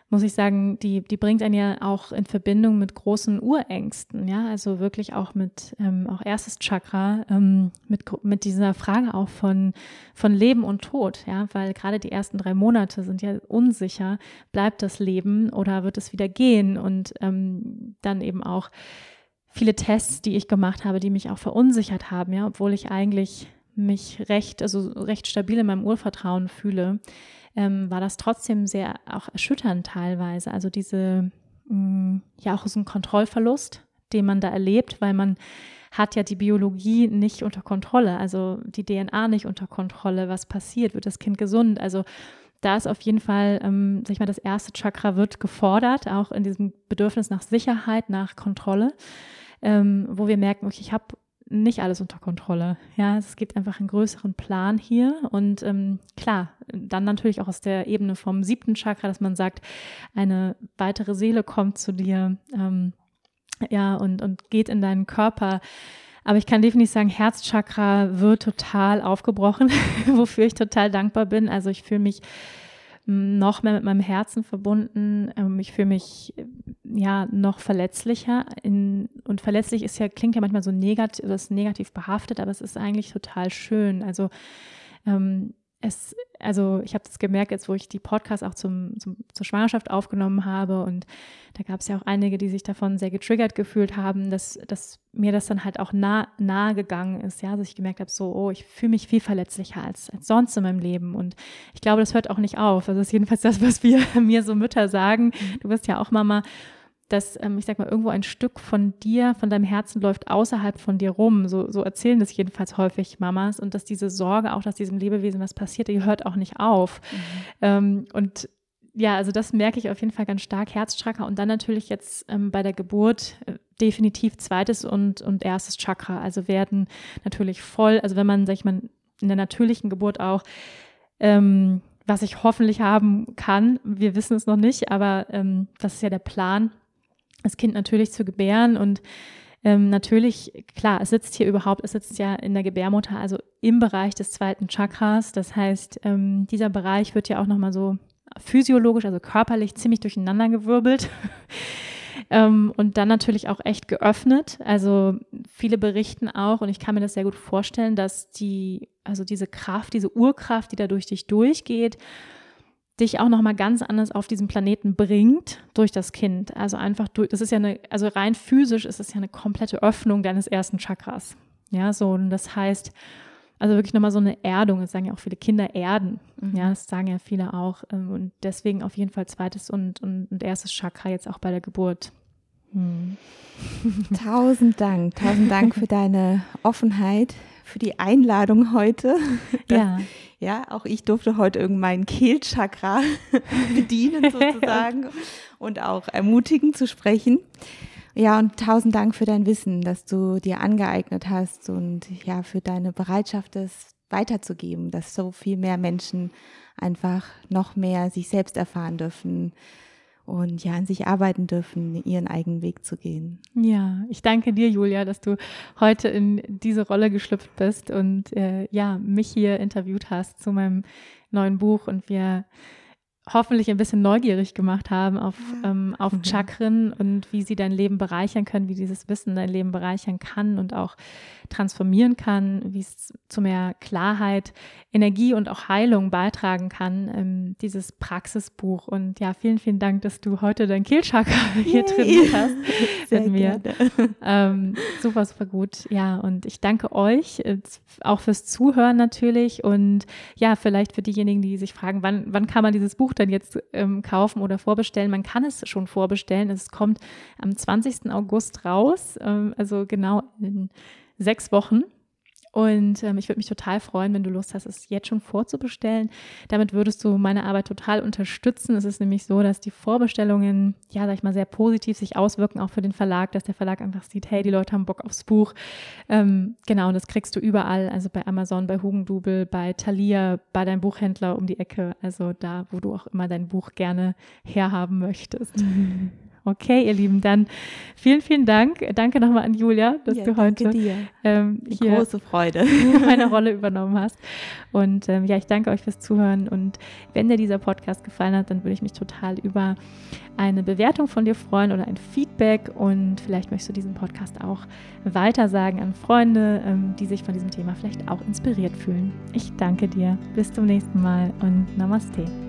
muss ich sagen, die, die bringt einen ja auch in Verbindung mit großen Urängsten, ja, also wirklich auch mit ähm, auch erstes Chakra, ähm, mit, mit dieser Frage auch von, von Leben und Tod, ja, weil gerade die ersten drei Monate sind ja unsicher, bleibt das Leben oder wird es wieder gehen? Und ähm, dann eben auch viele Tests, die ich gemacht habe, die mich auch verunsichert haben, ja, obwohl ich eigentlich mich recht, also recht stabil in meinem Urvertrauen fühle ähm, war das trotzdem sehr auch erschütternd teilweise. Also diese, mh, mm, ja auch so ein Kontrollverlust, den man da erlebt, weil man hat ja die Biologie nicht unter Kontrolle, also die DNA nicht unter Kontrolle. Was passiert? Wird das Kind gesund? Also da ist auf jeden Fall, ähm, sag ich mal, das erste Chakra wird gefordert, auch in diesem Bedürfnis nach Sicherheit, nach Kontrolle, ähm, wo wir merken, okay, ich habe nicht alles unter Kontrolle. Ja, es gibt einfach einen größeren Plan hier und ähm, klar, dann natürlich auch aus der Ebene vom siebten Chakra, dass man sagt, eine weitere Seele kommt zu dir, ähm, ja, und, und geht in deinen Körper. Aber ich kann definitiv sagen, Herzchakra wird total aufgebrochen, wofür ich total dankbar bin. Also ich fühle mich noch mehr mit meinem Herzen verbunden. Ähm, ich fühle mich ja noch verletzlicher. In, und verletzlich ist ja, klingt ja manchmal so negativ, das negativ behaftet, aber es ist eigentlich total schön. Also ähm, es, also ich habe das gemerkt, jetzt wo ich die Podcasts auch zum, zum, zur Schwangerschaft aufgenommen habe und da gab es ja auch einige, die sich davon sehr getriggert gefühlt haben, dass, dass mir das dann halt auch nah, nahe gegangen ist, ja, dass ich gemerkt habe, so, oh, ich fühle mich viel verletzlicher als, als sonst in meinem Leben und ich glaube, das hört auch nicht auf. Also das ist jedenfalls das, was wir mir so Mütter sagen. Du bist ja auch Mama dass, ähm, ich sag mal, irgendwo ein Stück von dir, von deinem Herzen läuft außerhalb von dir rum. So, so erzählen das jedenfalls häufig Mamas. Und dass diese Sorge auch, dass diesem Lebewesen was passiert, die hört auch nicht auf. Mhm. Ähm, und ja, also das merke ich auf jeden Fall ganz stark, Herzchakra. Und dann natürlich jetzt ähm, bei der Geburt äh, definitiv zweites und, und erstes Chakra. Also werden natürlich voll, also wenn man, sag ich mal, in der natürlichen Geburt auch ähm, was ich hoffentlich haben kann. Wir wissen es noch nicht, aber ähm, das ist ja der Plan, das Kind natürlich zu gebären und ähm, natürlich, klar, es sitzt hier überhaupt, es sitzt ja in der Gebärmutter, also im Bereich des zweiten Chakras. Das heißt, ähm, dieser Bereich wird ja auch nochmal so physiologisch, also körperlich ziemlich durcheinandergewirbelt. ähm, und dann natürlich auch echt geöffnet. Also viele berichten auch, und ich kann mir das sehr gut vorstellen, dass die, also diese Kraft, diese Urkraft, die da durch dich durchgeht, dich auch noch mal ganz anders auf diesen Planeten bringt durch das Kind. Also einfach durch, das ist ja eine, also rein physisch ist es ja eine komplette Öffnung deines ersten Chakras. Ja, so, und das heißt, also wirklich nochmal so eine Erdung, das sagen ja auch viele Kinder erden. Mhm. Ja, das sagen ja viele auch. Ähm, und deswegen auf jeden Fall zweites und, und, und erstes Chakra jetzt auch bei der Geburt. Hm. Tausend Dank, tausend Dank für deine Offenheit, für die Einladung heute. Ja. Ja, auch ich durfte heute irgendein Kehlchakra bedienen sozusagen und auch ermutigen zu sprechen. Ja, und tausend Dank für dein Wissen, das du dir angeeignet hast und ja, für deine Bereitschaft, es weiterzugeben, dass so viel mehr Menschen einfach noch mehr sich selbst erfahren dürfen, und ja, an sich arbeiten dürfen, ihren eigenen Weg zu gehen. Ja, ich danke dir, Julia, dass du heute in diese Rolle geschlüpft bist und äh, ja, mich hier interviewt hast zu meinem neuen Buch und wir hoffentlich ein bisschen neugierig gemacht haben auf, ähm, auf. Chakren und wie sie dein Leben bereichern können, wie dieses Wissen dein Leben bereichern kann und auch transformieren kann, wie es zu mehr Klarheit, Energie und auch Heilung beitragen kann, ähm, dieses Praxisbuch. Und ja, vielen, vielen Dank, dass du heute dein Kehlchakra hier drin hast Sehr mit mir. Ähm, super, super gut. Ja, und ich danke euch äh, auch fürs Zuhören natürlich und ja, vielleicht für diejenigen, die sich fragen, wann, wann kann man dieses Buch dann jetzt ähm, kaufen oder vorbestellen? Man kann es schon vorbestellen. Es kommt am 20. August raus, ähm, also genau in sechs Wochen. Und ähm, ich würde mich total freuen, wenn du Lust hast, es jetzt schon vorzubestellen. Damit würdest du meine Arbeit total unterstützen. Es ist nämlich so, dass die Vorbestellungen, ja, sag ich mal, sehr positiv sich auswirken, auch für den Verlag, dass der Verlag einfach sieht, hey, die Leute haben Bock aufs Buch. Ähm, genau, und das kriegst du überall, also bei Amazon, bei Hugendubel, bei Thalia, bei deinem Buchhändler um die Ecke, also da, wo du auch immer dein Buch gerne herhaben möchtest. Mhm. Okay, ihr Lieben, dann vielen, vielen Dank. Danke nochmal an Julia, dass ja, du heute ähm, hier große Freude meine Rolle übernommen hast. Und ähm, ja, ich danke euch fürs Zuhören. Und wenn dir dieser Podcast gefallen hat, dann würde ich mich total über eine Bewertung von dir freuen oder ein Feedback. Und vielleicht möchtest du diesen Podcast auch weitersagen an Freunde, ähm, die sich von diesem Thema vielleicht auch inspiriert fühlen. Ich danke dir. Bis zum nächsten Mal und Namaste.